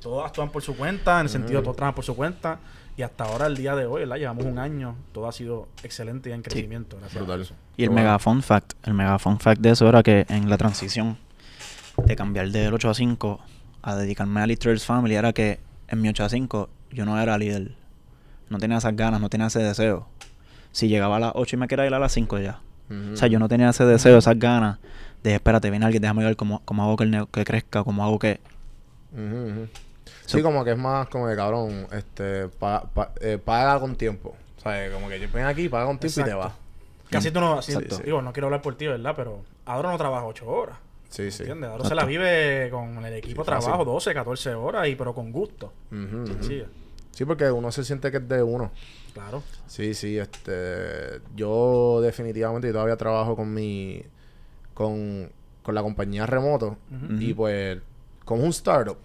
Speaker 1: Todos actúan por su cuenta, en el sentido de todos trabajan por su cuenta. Y hasta ahora, el día de hoy, ¿verdad? Llevamos un año, todo ha sido excelente y en crecimiento. Gracias a
Speaker 2: Brutal.
Speaker 1: eso.
Speaker 4: Y el
Speaker 2: bueno.
Speaker 4: mega fun fact, el mega fun fact de eso era que en la transición de cambiar del 8 a 5 a dedicarme a Lister's Family era que en mi 8 a 5 yo no era líder. No tenía esas ganas, no tenía ese deseo. Si llegaba a las 8 y me quería ir a las 5 ya. O sea, yo no tenía ese deseo, esas ganas de espérate, viene alguien, déjame ver cómo, cómo hago que el nego- que crezca, cómo hago que...
Speaker 2: Sí, como que es más como de cabrón, este, pa- pa- eh, paga con tiempo. O sea, como que ven aquí, paga con tiempo y te vas.
Speaker 1: Casi tú no.
Speaker 4: Exacto.
Speaker 1: Digo, no quiero hablar por ti, ¿verdad? Pero Adro no trabaja 8 horas.
Speaker 2: Sí, sí.
Speaker 1: ¿Entiendes? Adro se la vive con el equipo
Speaker 2: Sí,
Speaker 1: trabajo 12, 14 horas, y pero con gusto.
Speaker 2: Ujú.
Speaker 1: Sí,
Speaker 2: Sí, porque uno se siente que es de uno.
Speaker 1: claro.
Speaker 2: Sí, sí, este, yo definitivamente yo todavía trabajo con mi, con, con la compañía remoto y pues como un startup,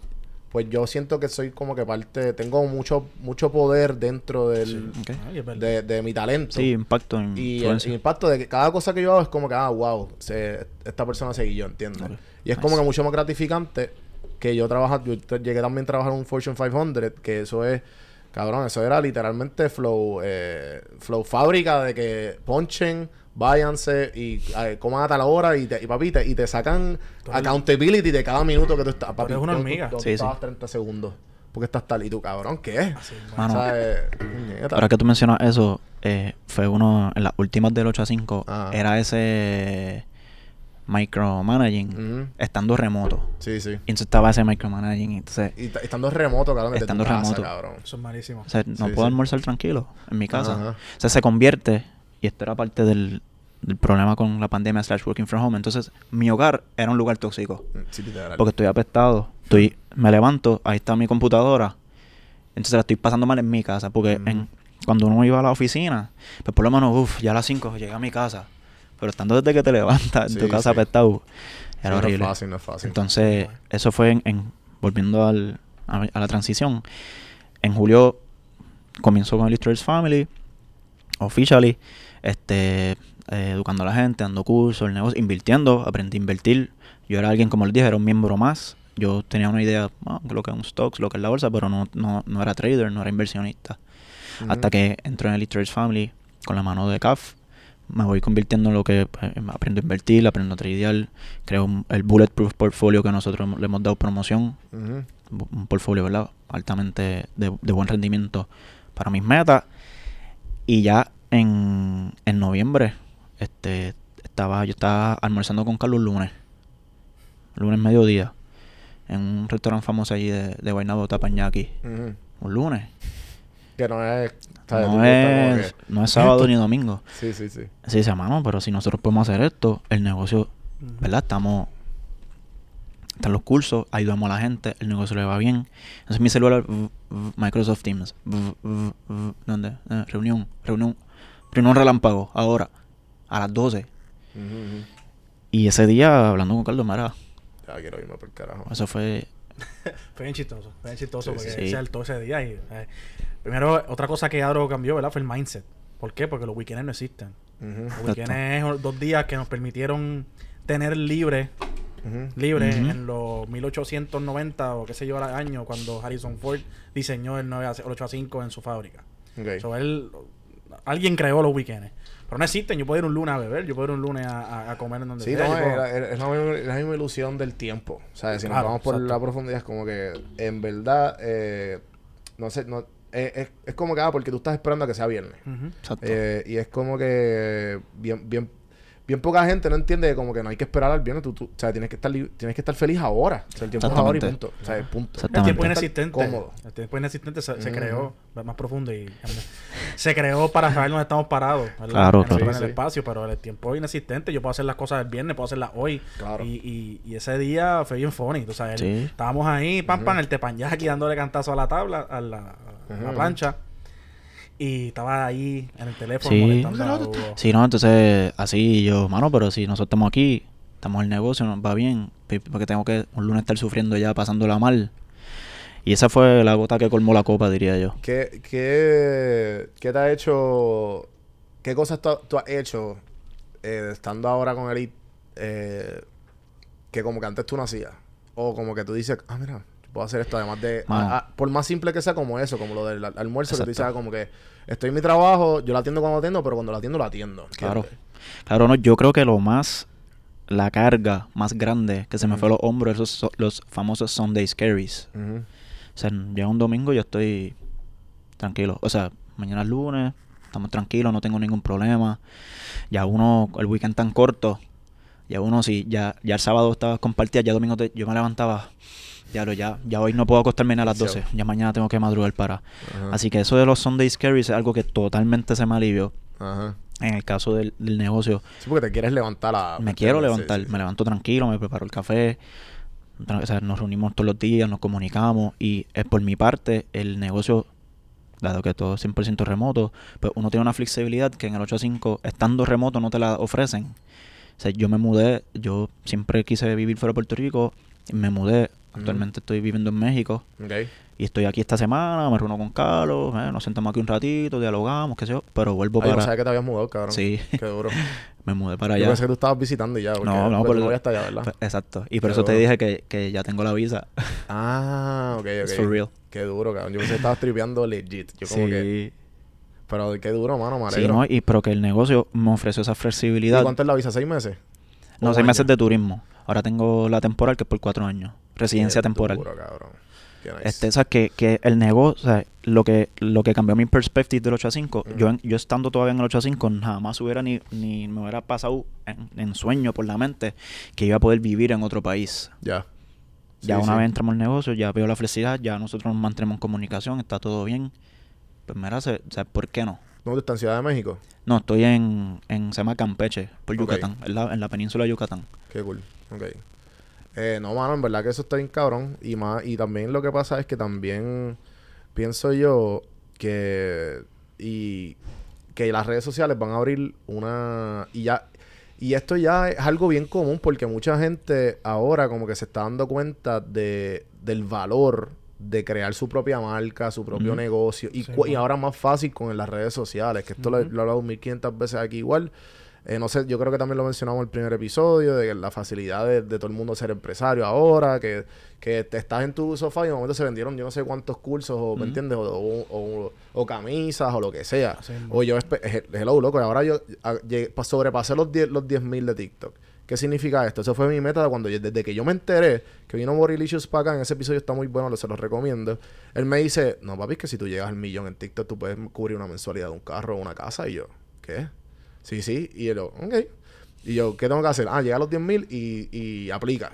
Speaker 2: pues yo siento que soy como que parte, tengo mucho, mucho poder dentro del, de, de mi talento.
Speaker 4: Sí, impacto en
Speaker 2: Y el, el impacto de que cada cosa que yo hago es como que, ah, wow, se- esta persona se guió, ¿entiendes?
Speaker 4: Ok.
Speaker 2: Y es como que mucho más gratificante que yo trabajar, yo llegué también a trabajar en un Fortune 500, que eso es, cabrón, eso era literalmente flow, eh, flow fábrica de que ponchen, váyanse y eh, coman a tal hora y, te, y papi, te, y te sacan
Speaker 1: Tú
Speaker 2: accountability de cada minuto que tú estás, papi.
Speaker 1: eres una
Speaker 2: ¿dónde tú-
Speaker 1: hormiga.
Speaker 2: dónde
Speaker 4: Sí,
Speaker 2: estabas
Speaker 4: sí.
Speaker 2: 30 segundos. Porque estás tal y tú, cabrón, ¿qué es?
Speaker 1: Así,
Speaker 4: Mano,
Speaker 2: O sea, eh.
Speaker 4: Ahora que tú mencionas eso, eh, fue uno, en las últimas del 8 a 5,
Speaker 2: Ah.
Speaker 4: era ese micromanaging, estando remoto.
Speaker 2: Sí, sí.
Speaker 4: Y entonces estaba ese micromanaging. Entonces,
Speaker 2: Y estando remoto, cabrón,
Speaker 4: Estando
Speaker 2: tu casa,
Speaker 4: remoto.
Speaker 2: cabrón.
Speaker 1: Eso es malísimo.
Speaker 4: o sea, no
Speaker 2: Sí,
Speaker 4: puedo
Speaker 2: sí.
Speaker 4: almorzar tranquilo en mi casa. O sea, se convierte, y esto era parte del, del problema con la pandemia slash working from home. Entonces, mi hogar era un lugar tóxico.
Speaker 2: Sí, literal.
Speaker 4: Porque estoy apestado. Estoy, me levanto, ahí está mi computadora. Entonces la estoy pasando mal en mi casa. Porque en, cuando uno iba a la oficina, pues por lo menos, uff, ya a las 5 llegué a mi casa. Pero estando desde que te levantas en tu casa
Speaker 2: sí.
Speaker 4: apestado, era
Speaker 2: no
Speaker 4: horrible.
Speaker 2: es fácil, no es fácil.
Speaker 4: Entonces, eso fue en, en- volviendo al, a, a la transición. En julio comienzo con el Lister's Family, officially, este, eh, educando a la gente, dando cursos, el negocio, invirtiendo, aprendí a invertir. Yo era alguien, como les dije, era un miembro más. Yo tenía una idea ah, lo que es un stocks, lo que es la bolsa, pero no, no, no era trader, no era inversionista. Hasta que entro en el Lister's Family con la mano de CAF. Me voy convirtiendo en lo que pues, aprendo a invertir, aprendo a tradear. Creo el Bulletproof Portfolio que nosotros le hemos dado promoción un portfolio, ¿verdad? Altamente de, de buen rendimiento para mis metas. Y ya en, en noviembre, este, estaba, yo estaba almorzando con Carlos lunes. Lunes mediodía. En un restaurante famoso allí de, de Guaynabo, Tapañaki. Un lunes.
Speaker 2: Que no es...
Speaker 4: No es, no es sábado ni domingo.
Speaker 2: Sí, sí, sí.
Speaker 4: Así dice, mano, pero si nosotros podemos hacer esto, el negocio, ¿verdad? Estamos. Están los cursos, ayudamos a la gente, el negocio le va bien. Entonces mi celular, v- v- Microsoft Teams, v- ¿dónde? Eh, reunión, reunión, reunión relámpago, ahora, a las 12.
Speaker 2: Ujú, ujú.
Speaker 4: Y ese día, hablando con Carlos Mara,
Speaker 2: Ya quiero irme por el carajo.
Speaker 4: eso fue.
Speaker 1: Fue bien chistoso, fue bien chistoso
Speaker 2: Sí,
Speaker 1: porque
Speaker 4: sí.
Speaker 1: se saltó ese día. Y, eh, primero, otra cosa que Adro cambió, ¿verdad? Fue el mindset. ¿Por qué? Porque los weekends no existen. Los weekends es dos días que nos permitieron tener libre, libre
Speaker 4: Ujú.
Speaker 1: en los 1890 o qué sé yo, año cuando Harrison Ford diseñó el 9 a 8 a 5 en su fábrica.
Speaker 2: Ok.
Speaker 1: So, él, alguien creó los weekends. Pero no existen. Yo puedo ir un lunes a beber, yo puedo ir un lunes a, a- a comer en donde
Speaker 2: Sí,
Speaker 1: sea.
Speaker 2: no,
Speaker 1: yo puedo-
Speaker 2: es, la misma, es la misma ilusión del tiempo. O sea, si nos
Speaker 1: Claro,
Speaker 2: vamos por
Speaker 1: exacto.
Speaker 2: la profundidad, es como que en verdad, eh, no sé, no, es, es, es como que, ah, porque tú estás esperando a que sea viernes.
Speaker 1: Ujú.
Speaker 4: Exacto.
Speaker 2: Eh, y es como que bien, bien, bien poca gente no entiende como que no hay que esperar al viernes. Tú, tú- o sea, tienes que estar li- tienes que estar feliz ahora. O sea, el tiempo es ahora y punto. O sea, punto.
Speaker 1: El tiempo inexistente.
Speaker 2: Cómodo.
Speaker 1: El tiempo inexistente se, se
Speaker 2: Ujú.
Speaker 1: creó más profundo y se creó para saber dónde estamos parados. ¿verdad?
Speaker 4: Claro, claro.
Speaker 1: En el
Speaker 2: Sí,
Speaker 1: espacio, pero el tiempo inexistente. Yo puedo hacer las cosas el viernes, puedo hacerlas hoy.
Speaker 2: Claro.
Speaker 1: Y, y, y ese día fue bien funny. O sea, el-
Speaker 4: Sí.
Speaker 1: estábamos ahí, pam, pam, el tepanyaki dándole cantazo a la tabla, a la, a la plancha. Y estaba ahí en el teléfono
Speaker 4: Sí.
Speaker 1: molestando a Hugo.
Speaker 4: Sí, no, entonces así yo, mano, pero si nosotros estamos aquí, estamos en el negocio, nos va bien, porque tengo que un lunes estar sufriendo ya, pasándola mal. Y esa fue la gota que colmó la copa, diría yo.
Speaker 2: ¿Qué, qué, qué te ha hecho? ¿Qué cosas tú, tú has hecho eh, estando ahora con Elite eh, que como que antes tú no hacías? O como que tú dices, ah, mira, puedo hacer esto además de... Por más simple que sea como eso, como lo del al- almuerzo, que tú dices,
Speaker 4: Exacto.
Speaker 2: ah, como que estoy en mi trabajo, yo lo atiendo cuando atiendo, pero cuando lo atiendo, lo atiendo.
Speaker 4: Claro. Claro, no, yo creo que lo más, la carga más grande que se me fue a los hombros, esos so- los famosos Sunday Scaries. O sea, llega un domingo y yo estoy tranquilo. O sea, mañana es lunes, estamos tranquilos, no tengo ningún problema. Ya uno, el weekend tan corto, ya uno, si ya, ya el sábado estaba compartida, ya domingo te- yo me levantaba, ya, ya, ya hoy no puedo acostarme ni a las 12, ya mañana tengo que madrugar para.
Speaker 2: Ajá.
Speaker 4: Así que eso de los Sunday Scaries es algo que totalmente se me alivió.
Speaker 2: Ajá.
Speaker 4: En el caso del, del negocio,
Speaker 2: Sí, porque te quieres levantar a...
Speaker 4: me quiero levantar,
Speaker 2: sí, sí.
Speaker 4: me levanto tranquilo, me preparo el café, o sea, nos reunimos todos los días, nos comunicamos y es por mi parte el negocio, dado que todo es 100% remoto, pues uno tiene una flexibilidad que en el 8 a 5, estando remoto, no te la ofrecen. O sea, yo me mudé, yo siempre quise vivir fuera de Puerto Rico, y me mudé, actualmente estoy viviendo en México
Speaker 2: Ok.
Speaker 4: y estoy aquí esta semana, me reúno con Carlos, eh, nos sentamos aquí un ratito, dialogamos, qué sé yo, pero vuelvo
Speaker 2: Ay, yo no
Speaker 4: para...
Speaker 2: sabía que te habías mudado, cabrón.
Speaker 4: Sí,
Speaker 2: Qué duro.
Speaker 4: me mudé para
Speaker 2: Yo
Speaker 4: allá.
Speaker 2: pensé que tú estabas visitando y ya. Porque,
Speaker 4: No, no,
Speaker 2: tu
Speaker 4: eso-
Speaker 2: novia está allá, ¿verdad?
Speaker 4: Pues, Exacto. Y por
Speaker 2: Qué
Speaker 4: eso te dije que, que ya tengo la visa.
Speaker 2: Ah, ok, ok.
Speaker 4: It's for real.
Speaker 2: Qué duro, cabrón. Yo pensé que estabas tripeando legit. Yo como que... Pero qué duro, mano, me
Speaker 4: Sí. ¿no? Y pero que el negocio me ofreció esa
Speaker 2: ¿Y
Speaker 4: flexibilidad.
Speaker 2: cuánto es la visa? ¿Seis meses?
Speaker 4: No,
Speaker 2: ¿O
Speaker 4: seis meses de turismo. Ahora tengo la temporal que es por cuatro años. Residencia temporal.
Speaker 2: duro, cabrón. Nice.
Speaker 4: Este, o sea, que, que el negocio, o sea, lo que, lo que cambió mi perspective del 8 a 5,
Speaker 2: Ujú.
Speaker 4: yo, yo estando todavía en el 8 a 5, jamás hubiera ni, ni me hubiera pasado en, en sueño por la mente que iba a poder vivir en otro país.
Speaker 2: Ya.
Speaker 4: Ya una
Speaker 2: sí.
Speaker 4: vez entramos al negocio, ya veo la flexibilidad, ya nosotros nos mantenemos en comunicación, está todo bien. Pues mira, se- o sea, ¿por qué no?
Speaker 2: ¿Dónde está? ¿En Ciudad de México?
Speaker 4: No, estoy en, en se llama Campeche, por. Yucatán, en la, en la península de Yucatán.
Speaker 2: Qué cool. Ok. Eh, no, mano, en verdad que eso está bien cabrón. Y más, y también lo que pasa es que también pienso yo que y que las redes sociales van a abrir una y ya y esto ya es algo bien común porque mucha gente ahora como que se está dando cuenta de del valor de crear su propia marca, su propio negocio y,
Speaker 1: Sí,
Speaker 2: y ahora más fácil con las redes sociales, que esto lo, lo he hablado 1500 veces aquí igual. Eh, no sé, yo creo que también lo mencionamos en el primer episodio, de la facilidad de, de todo el mundo ser empresario ahora, que, que te estás en tu sofá y de momento se vendieron yo no sé cuántos cursos, o, ¿me entiendes? O, o- camisas, o lo que sea. O yo, hello, loco, y ahora yo a- llegué- pa- sobrepasé los 10 los 10.000 de TikTok. ¿Qué significa esto? Eso fue mi meta cuando yo- desde que yo me enteré que vino Borilicious para acá, en ese episodio está muy bueno, lo- se los recomiendo. Él me dice, no papi, es que si tú llegas al millón en TikTok, tú puedes cubrir una mensualidad de un carro o una casa. Y yo, ¿qué? Sí, sí. Y él, ok. Y yo, ¿qué tengo que hacer? Ah, llega a los 10.000 y, y aplica.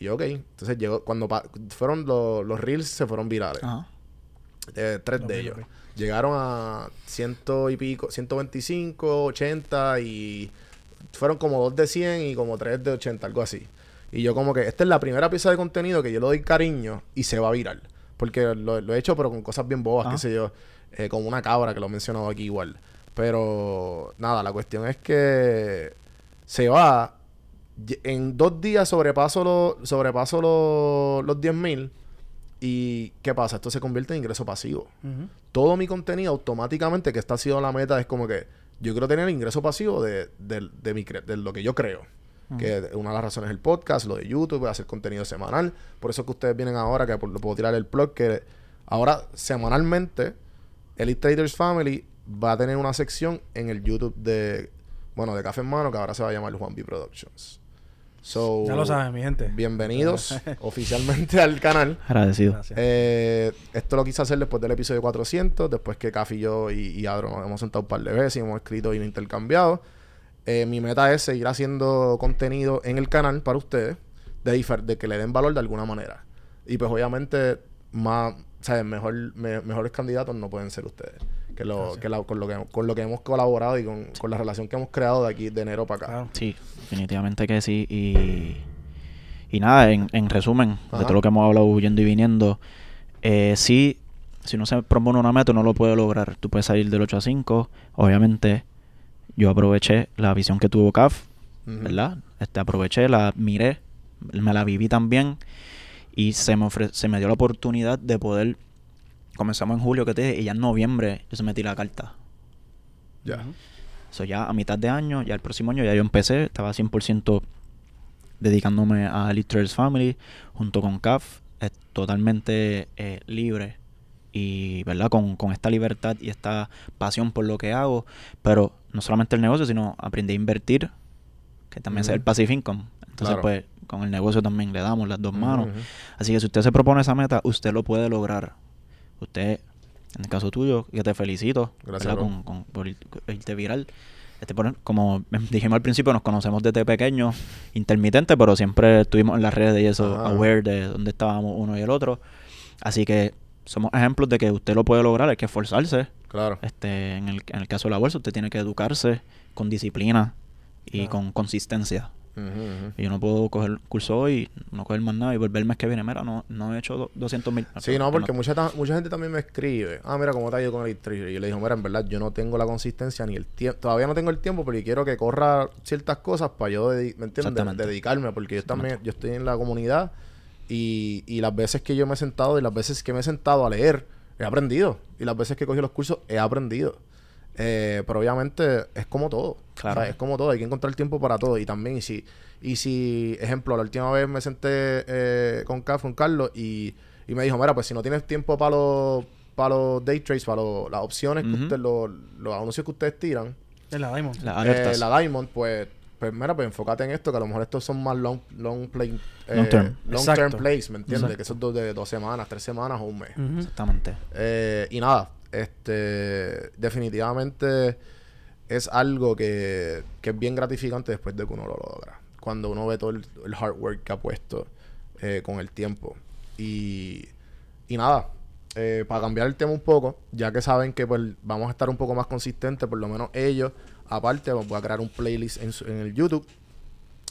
Speaker 2: Y yo, ok. Entonces llegó, cuando fueron los, los reels se fueron virales.
Speaker 4: Ajá.
Speaker 2: Eh, tres de ellos. Llegaron a ciento y pico, 125, 80 y fueron como dos de 100 y como tres de 80, algo así. Y yo como que esta es la primera pieza de contenido que yo le doy cariño y se va a virar. Porque lo, lo he hecho pero con cosas bien bobas, qué sé yo. eh, como una cabra que lo he mencionado aquí igual. Pero nada, la cuestión es que se va. En dos días sobrepaso, los sobrepaso los, los 10.000 ¿Y qué pasa? Esto se convierte en ingreso pasivo todo mi contenido automáticamente, que esta ha sido la meta, es como que yo quiero tener ingreso pasivo de, de, de mi cre- de lo que yo creo. Que una de las razones es el podcast, lo de YouTube, hacer contenido semanal. Por eso que ustedes vienen ahora, que por- lo puedo tirar el blog, que ahora semanalmente Elite Traders Family va a tener una sección en el YouTube de, bueno, de Café en Mano, que ahora se va a llamar Juan B Productions. So,
Speaker 1: Ya lo saben, mi gente.
Speaker 2: Bienvenidos oficialmente al canal.
Speaker 4: Agradecido.
Speaker 2: Eh, esto lo quise hacer después del episodio 400, después que Cafi, yo y, y Adro nos hemos sentado un par de veces y hemos escrito y intercambiado. Eh, mi meta es seguir haciendo contenido en el canal para ustedes, de, difer- de que le den valor de alguna manera. Y pues obviamente, más, ¿sabes? Mejor, me- mejores candidatos no pueden ser ustedes. Que lo, que la- con, lo que, con lo que hemos colaborado y con, con la relación que hemos creado de aquí de enero para acá.
Speaker 1: Claro.
Speaker 4: Sí, definitivamente que sí. Y, y nada, en, en resumen,
Speaker 2: Ajá.
Speaker 4: de todo lo que hemos hablado yendo y viniendo, eh, sí, si no se propone una meta, no lo puede lograr. Tú puedes salir del 8 a 5. Obviamente, yo aproveché la visión que tuvo CAF,
Speaker 2: Ujú.
Speaker 4: ¿verdad? Este, aproveché, la miré, me la viví también. Y se me, ofre- se me dio la oportunidad de poder. Comenzamos en julio, que te dije, y ya en noviembre yo se metí la carta.
Speaker 2: Ya.
Speaker 4: So, ya a mitad de año, ya el próximo año, ya yo empecé, estaba 100% dedicándome a Elite Traders Family junto con CAF, eh, totalmente eh, libre y, ¿verdad? Con, con esta libertad y esta pasión por lo que hago, pero no solamente el negocio, sino aprendí a invertir, que también sea el passive income. Entonces,
Speaker 2: Claro.
Speaker 4: pues, con el negocio también le damos las dos manos. Así que si usted se propone esa meta, usted lo puede lograr. Usted, en el caso tuyo, que te felicito
Speaker 2: Gracias,
Speaker 4: con, con- por ir- irte viral. Este, como dijimos al principio, nos conocemos desde pequeños, intermitente, pero siempre estuvimos en las redes y eso,
Speaker 2: Ajá.
Speaker 4: aware de dónde estábamos uno y el otro. Así que somos ejemplos de que usted lo puede lograr, hay que esforzarse.
Speaker 2: Claro.
Speaker 4: Este, en, el, en el caso de la bolsa, usted tiene que educarse con disciplina y
Speaker 1: Claro.
Speaker 4: con consistencia. Y yo no puedo coger curso hoy, no coger más nada y volver el mes que viene. Mira, no, no he hecho do- 200 mil.
Speaker 2: Sí, no, porque mucha, mucha gente también me escribe, ah, mira cómo te ha ido con el Trader. Y yo le digo, mira, en verdad, yo no tengo la consistencia ni el tiempo, todavía no tengo el tiempo, pero quiero que corra ciertas cosas para yo, ¿me entiendes? Dedicarme, porque yo también, yo estoy en la comunidad y, y las veces que yo me he sentado y las veces que me he sentado a leer, he aprendido. Y las veces que he cogido los cursos, he aprendido. Eh, pero obviamente es como todo.
Speaker 4: Claro.
Speaker 2: O sea, es como todo. Hay que encontrar tiempo para todo. Y también, y si, y si ejemplo, la última vez me senté eh, con, con Carlos y, y me dijo, mira, pues si no tienes tiempo para los para los day trades, para los- las opciones, que
Speaker 4: Ujú.
Speaker 2: usted, los, los anuncios que ustedes tiran,
Speaker 1: Es la Diamond.
Speaker 4: Las
Speaker 2: eh, la Diamond, pues, pues mira, pues enfócate en esto, que a lo mejor estos son más long, long play, eh,
Speaker 4: Long term.
Speaker 2: long term plays, ¿me entiendes?
Speaker 4: Exacto.
Speaker 2: Que esos dos de dos semanas, tres semanas o un mes.
Speaker 4: Exactamente.
Speaker 2: Eh, y nada, este definitivamente es algo que, que es bien gratificante después de que uno lo logra. Cuando uno ve todo el, el hard work que ha puesto eh, con el tiempo. Y, y nada, eh, para cambiar el tema un poco, ya que saben que pues, vamos a estar un poco más consistentes, por lo menos ellos, aparte, voy a crear un playlist en, en el YouTube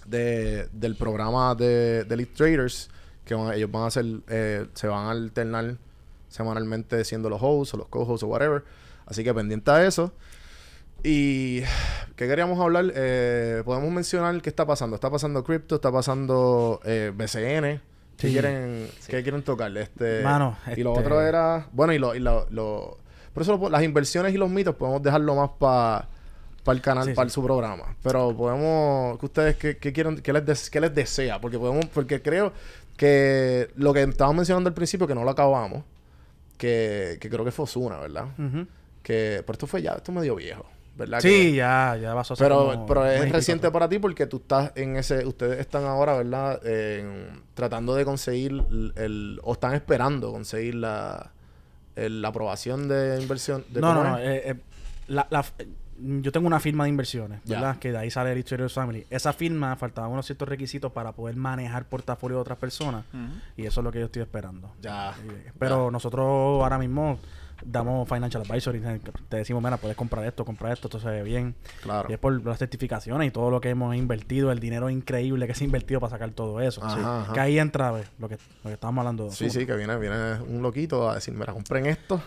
Speaker 2: de, del programa de, de Elite Traders, que ellos van a hacer, eh, se van a alternar semanalmente siendo los hosts o los co-hosts o whatever. Así que pendiente a eso. Y ¿qué queríamos hablar? Eh, podemos mencionar qué está pasando. Está pasando cripto, está pasando eh, BCN. ¿Qué
Speaker 1: Sí.
Speaker 2: quieren, ¿qué quieren tocar? Este,
Speaker 1: Mano,
Speaker 2: y lo
Speaker 1: este-
Speaker 2: otro era. Bueno, y lo, y lo, lo- por eso lo- las inversiones y los mitos podemos dejarlo más para el canal,
Speaker 1: Sí,
Speaker 2: para
Speaker 1: sí.
Speaker 2: su programa. Pero podemos, que ustedes, ¿qué, qué quieren, qué les, des- qué les desea? Porque podemos, porque creo que lo que estábamos mencionando al principio, que no lo acabamos, que, que creo que fue Osuna, ¿verdad? Que, pero esto fue ya, esto es medio viejo, ¿verdad?
Speaker 1: Sí,
Speaker 2: Que-
Speaker 1: ya, ya pasó
Speaker 2: pero, pero es reciente para ti porque tú estás en ese, ustedes están ahora, ¿verdad? Tratando de conseguir el, el- o están esperando conseguir la, el- la aprobación de inversión. De
Speaker 1: No,
Speaker 2: ¿cómo
Speaker 1: no, no. eh, eh, la- la- yo tengo una firma de inversiones. ¿verdad? Que de ahí sale el Traders Family. Esa firma faltaban unos ciertos requisitos para poder manejar portafolio de otras personas. Y eso es lo que yo estoy esperando.
Speaker 2: Ya.
Speaker 1: Pero nosotros ahora mismo damos financial advisory. Te decimos, mira, puedes comprar esto, comprar esto, esto se ve bien.
Speaker 2: Claro.
Speaker 1: Y es por las certificaciones y todo lo que hemos invertido, el dinero increíble que se ha invertido para sacar todo eso.
Speaker 2: Ajá,
Speaker 1: Sí.
Speaker 2: ajá.
Speaker 1: Que ahí entra ¿ves? lo que, lo que estábamos hablando. de
Speaker 2: Sí, sí, que viene, viene un loquito a decir, mira, compren esto.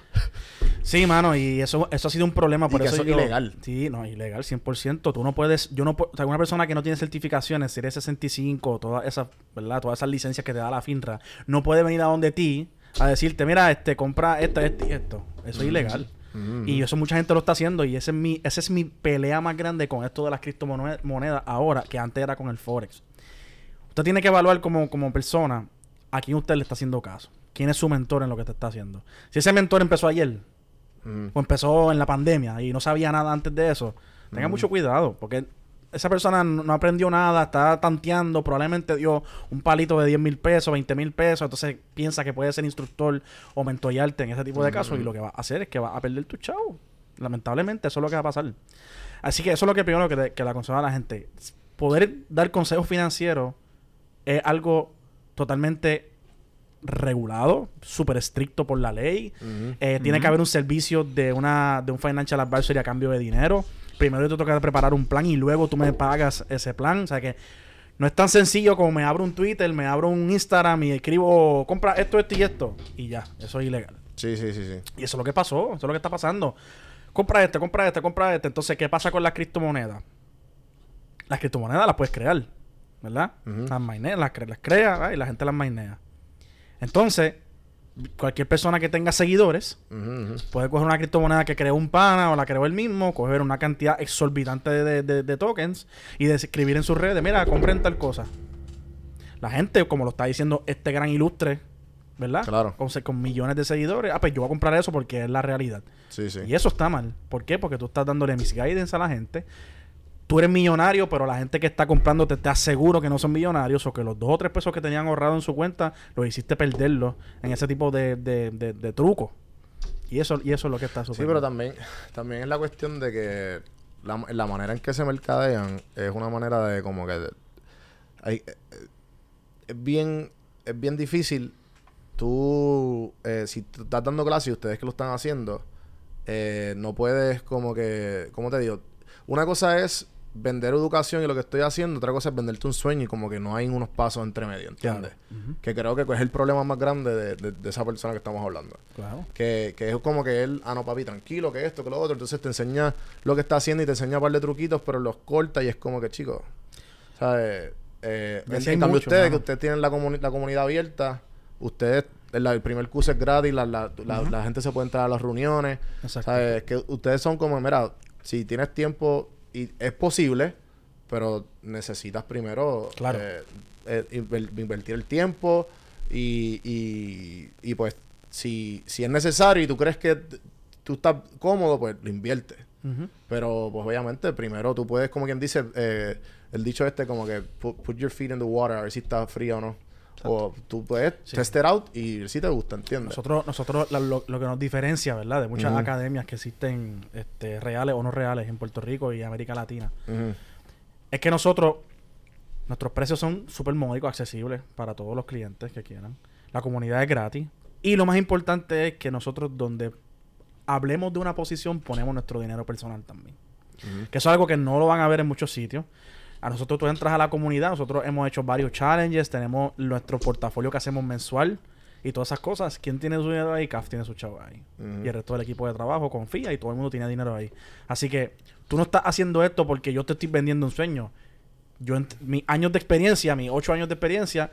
Speaker 1: Sí, mano, y eso, eso ha sido un problema. Por
Speaker 2: Y que
Speaker 1: eso
Speaker 2: es
Speaker 1: yo-
Speaker 2: ilegal.
Speaker 1: Sí, no, ilegal, 100%. Tú no puedes, yo no puedo, o sea, una persona que no tiene certificaciones, Serie 65, todas esas, ¿verdad? Todas esas licencias que te da la FINRA, no puede venir a donde ti a decirte, mira, este, compra esto, esto y esto. Eso es ilegal.
Speaker 2: Mm.
Speaker 1: Y eso mucha gente lo está haciendo y ese es mi, esa es mi pelea más grande con esto de las criptomonedas ahora, que antes era con el Forex. Usted tiene que evaluar como, como persona a quién usted le está haciendo caso. ¿Quién es su mentor en lo que te está haciendo? Si ese mentor empezó ayer,
Speaker 2: Mm.
Speaker 1: o empezó en la pandemia y no sabía nada antes de eso, tenga mucho cuidado, porque esa persona no aprendió nada, está tanteando, probablemente dio un palito de 10 mil pesos, 20 mil pesos, entonces piensa que puede ser instructor o mentorearte en ese tipo de casos y lo que va a hacer es que va a perder tu chavo. Lamentablemente, eso es lo que va a pasar. Así que eso es lo que primero que, le- que le aconsejo a la gente. Poder dar consejos financieros es algo totalmente regulado, súper estricto por la ley. Eh, Tiene que haber un servicio de una de un financial advisory a cambio de dinero. Primero yo te toca preparar un plan y luego tú me pagas ese plan. O sea que no es tan sencillo como me abro un Twitter, me abro un Instagram y escribo, compra esto, esto y esto. Y ya, eso es ilegal.
Speaker 2: Sí, sí, sí, sí.
Speaker 1: Y eso es lo que pasó, eso es lo que está pasando. Compra este, compra este, compra este. Entonces, ¿qué pasa con las criptomonedas? Las criptomonedas las puedes crear, ¿verdad? Las maineas, las, cre- las crea ¿verdad? y la gente las mainea. Entonces, cualquier persona que tenga seguidores puede coger una criptomoneda que creó un pana o la creó él mismo, coger una cantidad exorbitante de, de- de tokens y de escribir en sus redes, mira, compren tal cosa. La gente, como lo está diciendo este gran ilustre, ¿verdad?
Speaker 2: Claro.
Speaker 1: Con, con millones de seguidores, ah, pues yo voy a comprar eso porque es la realidad.
Speaker 2: Sí, sí.
Speaker 1: Y eso está mal. ¿Por qué? Porque tú estás dándole misguidance a la gente. Tú eres millonario, pero la gente que está comprando te, te aseguro que no son millonarios o que los dos o tres pesos que tenían ahorrado en su cuenta los hiciste perderlos en ese tipo de, de, de, de truco. Y eso, y eso es lo que está
Speaker 2: Sí,
Speaker 1: sucediendo.
Speaker 2: pero también, también es la cuestión de que la, la manera en que se mercadean es una manera de como que hay, eh, es bien es bien difícil tú eh, si tú estás dando clases y ustedes que lo están haciendo eh, no puedes como que ¿cómo te digo? Una cosa es vender educación y lo que estoy haciendo, otra cosa es venderte un sueño y como que no hay unos pasos entre medio, ¿entiendes? Que creo que es el problema más grande de, de- de esa persona que estamos hablando.
Speaker 1: Claro.
Speaker 2: Que, que es como que él, ah, no, papi, tranquilo, que esto, que lo otro. Entonces te enseña lo que está haciendo y te enseña un par de truquitos, pero los corta y es como que, chicos, ¿sabes? Eh, en,
Speaker 1: así hay
Speaker 2: en cambio,
Speaker 1: mucho,
Speaker 2: ustedes, que ustedes tienen la, comuni- la comunidad abierta, ustedes, el, el primer curso es gratis, la, la, la- la gente se puede entrar a las reuniones.
Speaker 1: Exacto.
Speaker 2: ¿Sabes? Que ustedes son como, mira, si tienes tiempo y es posible, pero necesitas primero
Speaker 1: Claro.
Speaker 2: eh, eh, inver- invertir el tiempo y, y, y pues si, si es necesario y tú crees que tú estás cómodo, pues lo inviertes. Pero pues obviamente primero tú puedes, como quien dice, eh, el dicho este como que put, put your feet in the water a ver si está frío o no. O tú puedes
Speaker 1: Sí.
Speaker 2: test it out y ver si te gusta, ¿entiendes?
Speaker 1: Nosotros, nosotros la- lo, lo que nos diferencia, ¿verdad? De muchas academias que existen este, reales o no reales en Puerto Rico y América Latina. Es que nosotros, nuestros precios son súper módicos, accesibles para todos los clientes que quieran. La comunidad es gratis. Y lo más importante es que nosotros donde hablemos de una posición ponemos nuestro dinero personal también. Que eso es algo que no lo van a ver en muchos sitios. A nosotros tú entras a la comunidad, nosotros hemos hecho varios challenges, tenemos nuestro portafolio que hacemos mensual y todas esas cosas. ¿Quién tiene su dinero ahí? CAF tiene su chavo ahí. Y el resto del equipo de trabajo confía y todo el mundo tiene dinero ahí. Así que tú no estás haciendo esto porque yo te estoy vendiendo un sueño. Yo, mis años de experiencia, mis ocho años de experiencia,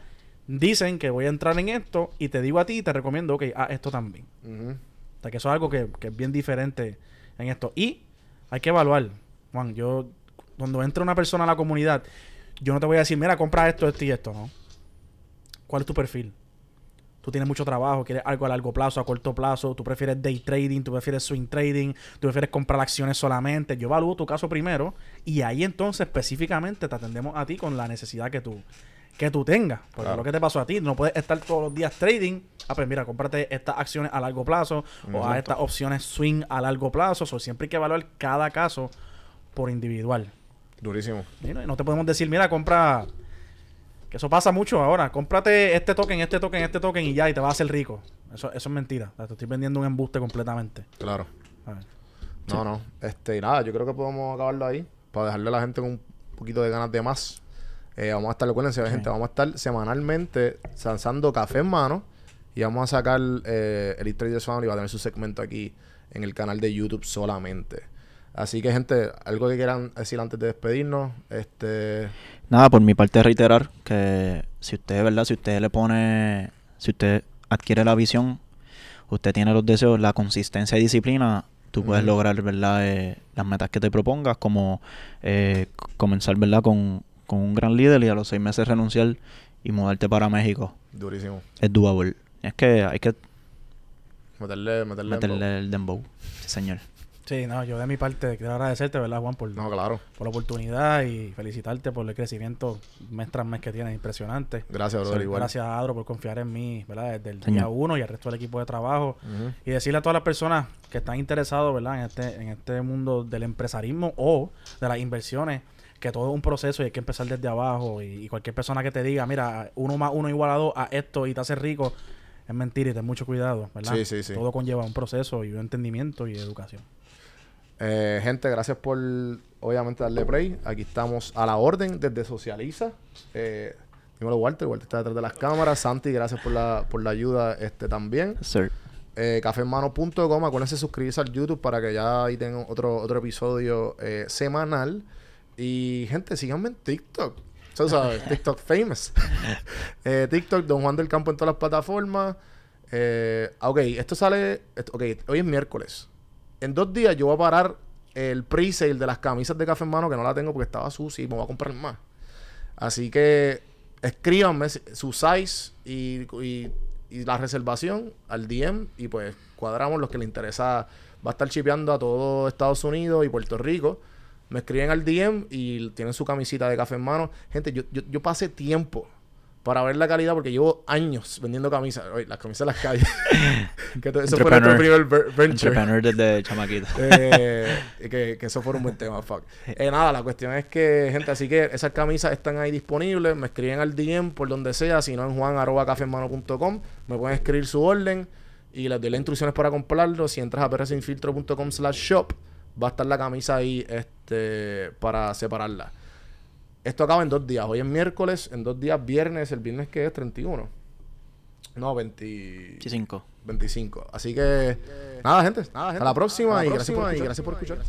Speaker 1: dicen que voy a entrar en esto y te digo a ti y te recomiendo, ok, haz esto también.
Speaker 2: Ujú.
Speaker 1: O sea, que eso es algo que, que es bien diferente en esto. Y hay que evaluar. Juan, yo, cuando entra una persona a la comunidad, yo no te voy a decir, mira, compra esto, esto y esto, ¿no? ¿Cuál es tu perfil? Tú tienes mucho trabajo, quieres algo a largo plazo, a corto plazo, tú prefieres day trading, tú prefieres swing trading, tú prefieres comprar acciones solamente. Yo evalúo tu caso primero y ahí entonces específicamente te atendemos a ti con la necesidad que tú, que tú tengas. Porque
Speaker 2: Claro.
Speaker 1: lo que te pasó a ti, no puedes estar todos los días trading. Ah, pues mira, cómprate estas acciones a largo plazo o a estas opciones swing a largo plazo. So, siempre hay que evaluar cada caso por individual.
Speaker 2: Durísimo.
Speaker 1: Y no, y no te podemos decir, mira, compra. Que eso pasa mucho ahora. Cómprate este token, este token, este token y ya, y te vas a hacer rico. Eso, eso es mentira. O sea, te estoy vendiendo un embuste completamente.
Speaker 2: Claro.
Speaker 1: A ver.
Speaker 2: No, no. Este, y nada, yo creo que podemos acabarlo ahí. Para dejarle a la gente con un poquito de ganas de más. Eh, vamos a estar, recuérdense, gente, vamos a estar semanalmente lanzando café en mano. Y vamos a sacar eh, el Trader Family va a tener su segmento aquí en el canal de YouTube solamente. Así que, gente, algo que quieran decir antes de despedirnos. Este.
Speaker 4: Nada, por mi parte reiterar que si usted, ¿verdad? Si usted le pone, si usted adquiere la visión, usted tiene los deseos, la consistencia y disciplina, tú puedes lograr, ¿verdad? Eh, las metas que te propongas, como eh, comenzar, ¿verdad? Con, con un gran líder y a los seis meses renunciar y mudarte para México.
Speaker 2: Durísimo.
Speaker 4: Es doable. Es que hay que
Speaker 2: Meterle, meterle.
Speaker 4: meterle el dembow. Sí, señor.
Speaker 1: Sí, no, yo de mi parte quiero agradecerte, ¿verdad, Juan? Por,
Speaker 2: No, claro.
Speaker 1: por la oportunidad y felicitarte por el crecimiento mes tras mes que tienes. Impresionante.
Speaker 2: Gracias, brother. Igual.
Speaker 1: Gracias a Adro por confiar en mí, ¿verdad? Desde el día uno y al resto del equipo de trabajo. Y decirle a todas las personas que están interesados, ¿verdad? En este, en este mundo del empresarismo o de las inversiones, que todo es un proceso y hay que empezar desde abajo. Y, y cualquier persona que te diga, mira, uno más uno igual a dos a esto y te hace rico, es mentira y ten mucho cuidado, ¿verdad?
Speaker 2: Sí, sí, sí.
Speaker 1: Todo conlleva un proceso y un entendimiento y educación.
Speaker 2: Eh, gente, gracias por obviamente darle play. Aquí estamos a la orden desde Socializa. Eh, dímelo, Walter. Walter está detrás de las cámaras. Santi, gracias por la, por la ayuda este también.
Speaker 4: Sir.
Speaker 2: Eh, cafehermano.com. Acuérdense de suscribirse al YouTube para que ya ahí tengan otro, otro episodio eh, semanal. Y gente, síganme en TikTok. Sabes, TikTok famous. Eh, TikTok, Don Juan del Campo en todas las plataformas. Ok, esto sale. esto- ok, hoy es miércoles. En dos días yo voy a parar el pre-sale de las camisas de café en mano que no la tengo porque estaba sucia y me voy a comprar más. Así que escríbanme su size y, la reservación al DM y pues cuadramos los que les interesa. Va a estar chipeando a todo Estados Unidos y Puerto Rico. Me escriben al DM y tienen su camisita de café en mano. Gente, yo, yo, yo pasé tiempo para ver la calidad porque llevo años vendiendo camisas. Oye, las camisas en las calles. que eso fue nuestro primer venture.
Speaker 4: Entrepreneur desde chamaquito.
Speaker 2: Eh, que, que eso fue un buen tema, fuck. Eh, nada, la cuestión es que, gente, así que esas camisas están ahí disponibles. Me escriben al DM por donde sea, si no en juan.cafemano.com. Me pueden escribir su orden y les doy las instrucciones para comprarlo. Si entras a prsinfiltro.com slash shop, va a estar la camisa ahí este, para separarla. Esto acaba en dos días. Hoy es miércoles, en dos días viernes. El viernes que es 31. No, 20...
Speaker 4: 25.
Speaker 2: 25. Así que, nada, gente. Hasta la próxima, y, gracias por escuchar.